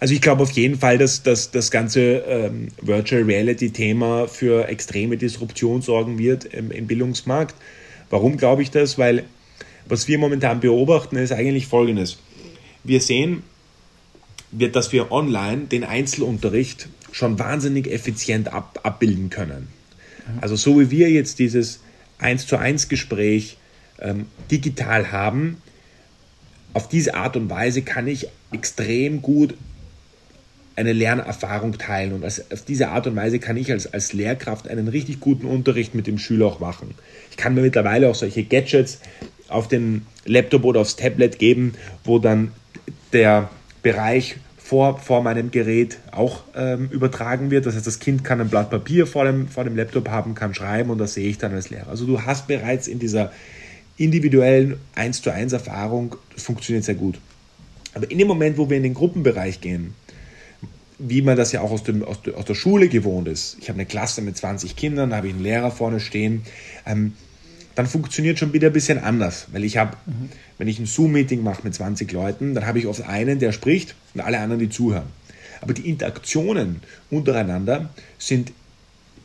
Speaker 1: Also ich glaube auf jeden Fall, dass, dass das ganze ähm, Virtual Reality-Thema für extreme Disruption sorgen wird im, im Bildungsmarkt. Warum glaube ich das? Weil was wir momentan beobachten, ist eigentlich Folgendes. Wir sehen, dass wir online den Einzelunterricht schon wahnsinnig effizient ab, abbilden können. Also so wie wir jetzt dieses 1 zu 1 Gespräch ähm, digital haben, auf diese Art und Weise kann ich extrem gut eine Lernerfahrung teilen und als, auf diese Art und Weise kann ich als, als Lehrkraft einen richtig guten Unterricht mit dem Schüler auch machen. Ich kann mir mittlerweile auch solche Gadgets auf den Laptop oder aufs Tablet geben, wo dann der Bereich vor, vor meinem Gerät auch ähm, übertragen wird. Das heißt, das Kind kann ein Blatt Papier vor dem, vor dem Laptop haben, kann schreiben und das sehe ich dann als Lehrer. Also du hast bereits in dieser individuellen 1 zu 1 Erfahrung, das funktioniert sehr gut. Aber in dem Moment, wo wir in den Gruppenbereich gehen, wie man das ja auch aus, dem, aus, der, aus der Schule gewohnt ist, ich habe eine Klasse mit 20 Kindern, da habe ich einen Lehrer vorne stehen, ähm, dann funktioniert schon wieder ein bisschen anders. Weil ich habe, mhm. wenn ich ein Zoom-Meeting mache mit 20 Leuten, dann habe ich oft einen, der spricht und alle anderen, die zuhören. Aber die Interaktionen untereinander sind,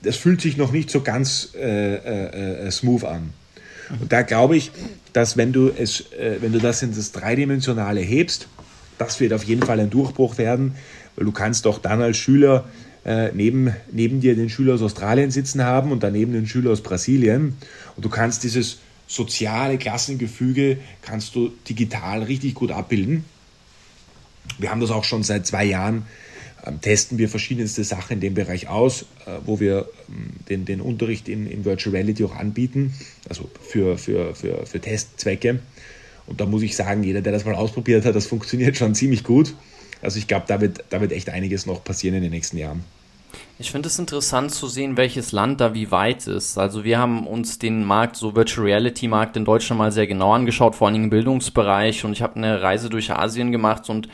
Speaker 1: das fühlt sich noch nicht so ganz äh, äh, äh smooth an. Und da glaube ich, dass wenn du es, äh, wenn du das in das Dreidimensionale hebst, das wird auf jeden Fall ein Durchbruch werden, weil du kannst doch dann als Schüler äh, neben, neben dir den Schüler aus Australien sitzen haben und daneben den Schüler aus Brasilien. Und du kannst dieses soziale Klassengefüge kannst du digital richtig gut abbilden. Wir haben das auch schon seit zwei Jahren, ähm, testen wir verschiedenste Sachen in dem Bereich aus, äh, wo wir ähm, den, den Unterricht in, in Virtual Reality auch anbieten, also für, für, für, für Testzwecke. Und da muss ich sagen, jeder, der das mal ausprobiert hat, das funktioniert schon ziemlich gut. Also ich glaube, da wird, da wird echt einiges noch passieren in den nächsten Jahren.
Speaker 2: Ich finde es interessant zu sehen, welches Land da wie weit ist. Also wir haben uns den Markt, so Virtual Reality Markt in Deutschland mal sehr genau angeschaut, vor allen Dingen im Bildungsbereich. Und ich habe eine Reise durch Asien gemacht und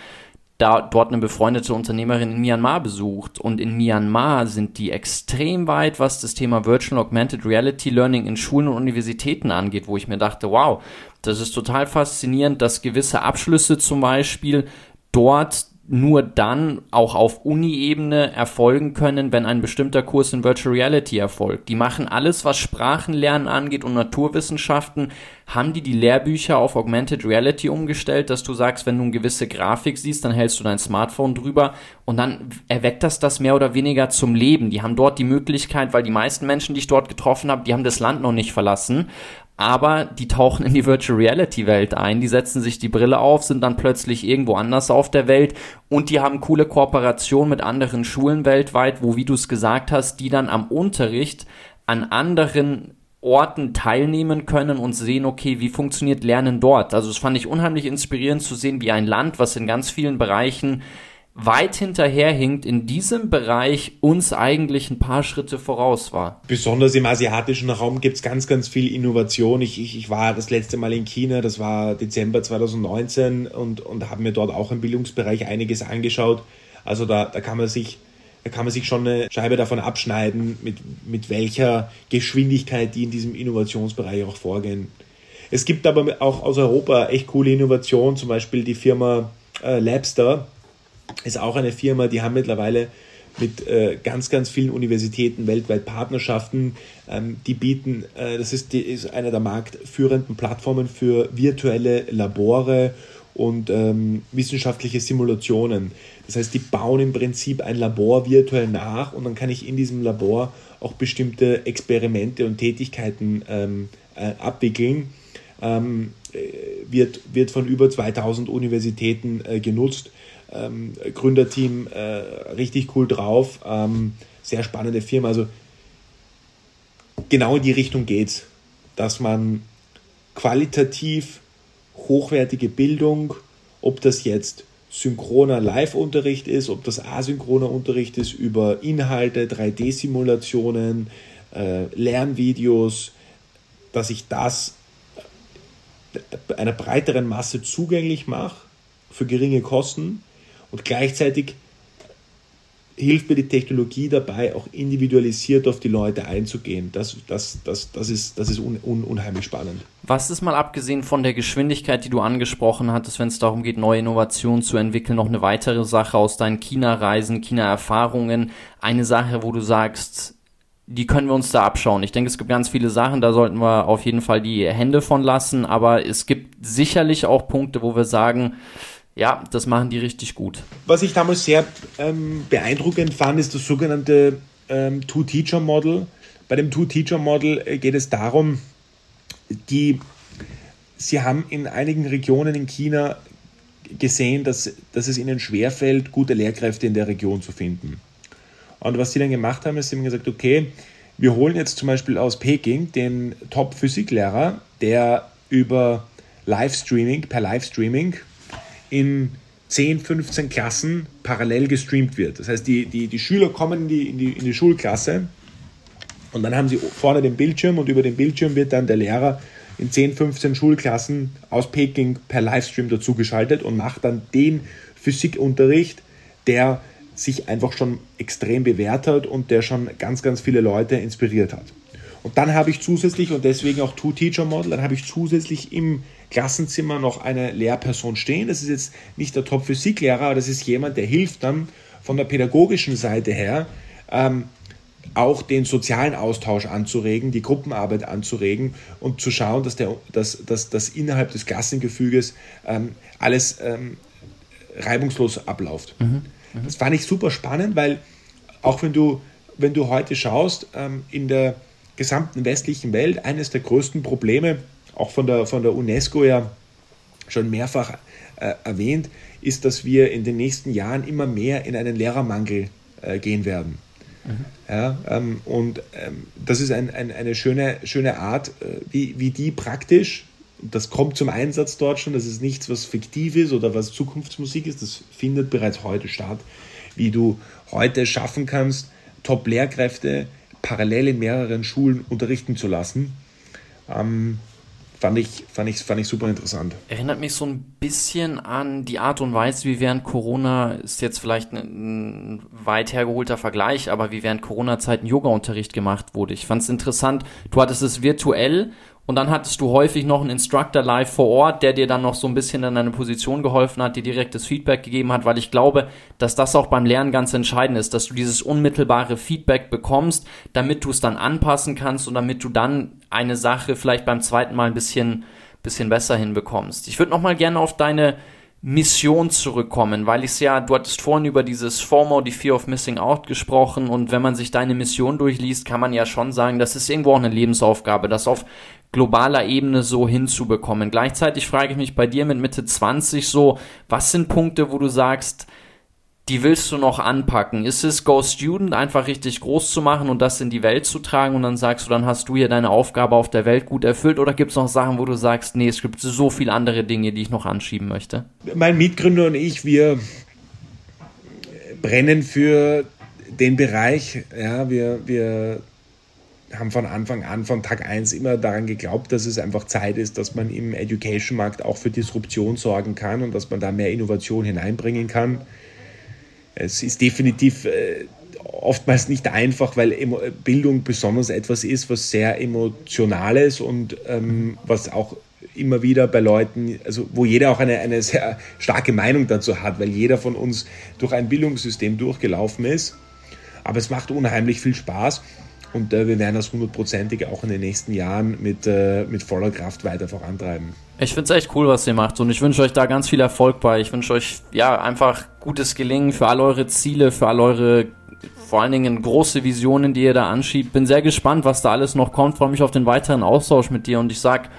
Speaker 2: da dort eine befreundete Unternehmerin in Myanmar besucht. Und in Myanmar sind die extrem weit, was das Thema Virtual Augmented Reality Learning in Schulen und Universitäten angeht, wo ich mir dachte, wow, das ist total faszinierend, dass gewisse Abschlüsse zum Beispiel dort nur dann auch auf Uni-Ebene erfolgen können, wenn ein bestimmter Kurs in Virtual Reality erfolgt. Die machen alles, was Sprachenlernen angeht und Naturwissenschaften, haben die die Lehrbücher auf Augmented Reality umgestellt, dass du sagst, wenn du eine gewisse Grafik siehst, dann hältst du dein Smartphone drüber und dann erweckt das das mehr oder weniger zum Leben. Die haben dort die Möglichkeit, weil die meisten Menschen, die ich dort getroffen habe, die haben das Land noch nicht verlassen aber die tauchen in die Virtual Reality Welt ein, die setzen sich die Brille auf, sind dann plötzlich irgendwo anders auf der Welt und die haben coole Kooperationen mit anderen Schulen weltweit, wo, wie du es gesagt hast, die dann am Unterricht an anderen Orten teilnehmen können und sehen, okay, wie funktioniert Lernen dort. Also das fand ich unheimlich inspirierend zu sehen, wie ein Land, was in ganz vielen Bereichen weit hinterherhinkt, in diesem Bereich uns eigentlich ein paar Schritte voraus war.
Speaker 1: Besonders im asiatischen Raum gibt es ganz, ganz viel Innovation. Ich, ich, ich war das letzte Mal in China, das war Dezember 2019 und, und habe mir dort auch im Bildungsbereich einiges angeschaut. Also da, da kann man sich da kann man sich schon eine Scheibe davon abschneiden, mit, mit welcher Geschwindigkeit die in diesem Innovationsbereich auch vorgehen. Es gibt aber auch aus Europa echt coole Innovationen, zum Beispiel die Firma äh, Labster, ist auch eine Firma, die haben mittlerweile mit äh, ganz, ganz vielen Universitäten weltweit Partnerschaften. Ähm, die bieten, äh, das ist, die, ist eine der marktführenden Plattformen für virtuelle Labore und ähm, wissenschaftliche Simulationen. Das heißt, die bauen im Prinzip ein Labor virtuell nach und dann kann ich in diesem Labor auch bestimmte Experimente und Tätigkeiten ähm, äh, abwickeln. Ähm, äh, wird, wird von über 2000 Universitäten äh, genutzt ähm, Gründerteam äh, richtig cool drauf, ähm, sehr spannende Firma. Also genau in die Richtung geht's, dass man qualitativ hochwertige Bildung, ob das jetzt synchroner Live-Unterricht ist, ob das asynchroner Unterricht ist über Inhalte, 3D-Simulationen, äh, Lernvideos, dass ich das einer breiteren Masse zugänglich mache für geringe Kosten und gleichzeitig hilft mir die Technologie dabei, auch individualisiert auf die Leute einzugehen. Das, das, das, das ist, das ist un, un, unheimlich spannend.
Speaker 2: Was ist mal abgesehen von der Geschwindigkeit, die du angesprochen hattest, wenn es darum geht, neue Innovationen zu entwickeln, noch eine weitere Sache aus deinen China-Reisen, China-Erfahrungen, eine Sache, wo du sagst, die können wir uns da abschauen. Ich denke, es gibt ganz viele Sachen, da sollten wir auf jeden Fall die Hände von lassen, aber es gibt sicherlich auch Punkte, wo wir sagen, ja, das machen die richtig gut.
Speaker 1: Was ich damals sehr ähm, beeindruckend fand, ist das sogenannte ähm, Two-Teacher-Model. Bei dem Two-Teacher-Model äh, geht es darum, die, sie haben in einigen Regionen in China gesehen, dass, dass es ihnen schwerfällt, gute Lehrkräfte in der Region zu finden. Und was sie dann gemacht haben, ist, sie haben gesagt, okay, wir holen jetzt zum Beispiel aus Peking den Top-Physiklehrer, der über Livestreaming, per Livestreaming in 10, 15 Klassen parallel gestreamt wird. Das heißt, die, die, die Schüler kommen in die, in, die, in die Schulklasse und dann haben sie vorne den Bildschirm und über den Bildschirm wird dann der Lehrer in 10, 15 Schulklassen aus Peking per Livestream dazugeschaltet und macht dann den Physikunterricht, der sich einfach schon extrem bewährt hat und der schon ganz, ganz viele Leute inspiriert hat. Und dann habe ich zusätzlich, und deswegen auch Two-Teacher-Model, dann habe ich zusätzlich im Klassenzimmer noch eine Lehrperson stehen. Das ist jetzt nicht der Top-Physiklehrer, aber das ist jemand, der hilft dann von der pädagogischen Seite her, ähm, auch den sozialen Austausch anzuregen, die Gruppenarbeit anzuregen und zu schauen, dass, der, dass, dass, dass innerhalb des Klassengefüges ähm, alles ähm, reibungslos abläuft. Mhm. Mhm. Das fand ich super spannend, weil auch wenn du, wenn du heute schaust, ähm, in der gesamten westlichen Welt eines der größten Probleme, auch von der, von der UNESCO ja schon mehrfach äh, erwähnt, ist, dass wir in den nächsten Jahren immer mehr in einen Lehrermangel äh, gehen werden. Mhm. Ja, ähm, und ähm, das ist ein, ein, eine schöne, schöne Art, äh, wie, wie die praktisch, das kommt zum Einsatz dort schon, das ist nichts, was fiktiv ist oder was Zukunftsmusik ist, das findet bereits heute statt, wie du heute schaffen kannst, Top-Lehrkräfte parallel in mehreren Schulen unterrichten zu lassen. Ähm, fand ich, fand, ich, fand ich super interessant.
Speaker 2: Erinnert mich so ein bisschen an die Art und Weise, wie während Corona, ist jetzt vielleicht ein, ein weit hergeholter Vergleich, aber wie während Corona-Zeiten Yoga-Unterricht gemacht wurde. Ich fand es interessant, du hattest es virtuell und dann hattest du häufig noch einen Instructor live vor Ort, der dir dann noch so ein bisschen in deine Position geholfen hat, dir direktes Feedback gegeben hat, weil ich glaube, dass das auch beim Lernen ganz entscheidend ist, dass du dieses unmittelbare Feedback bekommst, damit du es dann anpassen kannst und damit du dann eine Sache vielleicht beim zweiten Mal ein bisschen, bisschen besser hinbekommst. Ich würde noch mal gerne auf deine Mission zurückkommen, weil ich es ja, du hattest vorhin über dieses FOMO, die Fear of Missing Out gesprochen und wenn man sich deine Mission durchliest, kann man ja schon sagen, das ist irgendwo auch eine Lebensaufgabe, das auf globaler Ebene so hinzubekommen. Gleichzeitig frage ich mich bei dir mit Mitte 20 so, was sind Punkte, wo du sagst, die willst du noch anpacken? Ist es Go Student einfach richtig groß zu machen und das in die Welt zu tragen und dann sagst du, dann hast du hier deine Aufgabe auf der Welt gut erfüllt oder gibt es noch Sachen, wo du sagst, nee, es gibt so viele andere Dinge, die ich noch anschieben möchte?
Speaker 1: Mein Mitgründer und ich, wir brennen für den Bereich, ja, wir, wir haben von Anfang an, von Tag 1 immer daran geglaubt, dass es einfach Zeit ist, dass man im Education-Markt auch für Disruption sorgen kann und dass man da mehr Innovation hineinbringen kann. Es ist definitiv äh, oftmals nicht einfach, weil Bildung besonders etwas ist, was sehr emotionales und ähm, was auch immer wieder bei Leuten, also wo jeder auch eine, eine sehr starke Meinung dazu hat, weil jeder von uns durch ein Bildungssystem durchgelaufen ist. Aber es macht unheimlich viel Spaß und äh, wir werden das hundertprozentig auch in den nächsten Jahren mit, äh, mit voller Kraft weiter vorantreiben.
Speaker 2: Ich finde es echt cool, was ihr macht und ich wünsche euch da ganz viel Erfolg bei. Ich wünsche euch ja einfach gutes Gelingen für all eure Ziele, für all eure vor allen Dingen große Visionen, die ihr da anschiebt. Bin sehr gespannt, was da alles noch kommt. Freue mich auf den weiteren Austausch mit dir und ich sag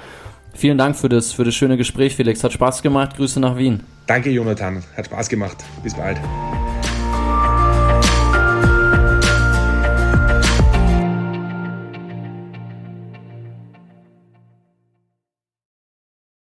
Speaker 2: vielen Dank für das, für das schöne Gespräch, Felix. Hat Spaß gemacht. Grüße nach Wien.
Speaker 1: Danke, Jonathan. Hat Spaß gemacht. Bis bald.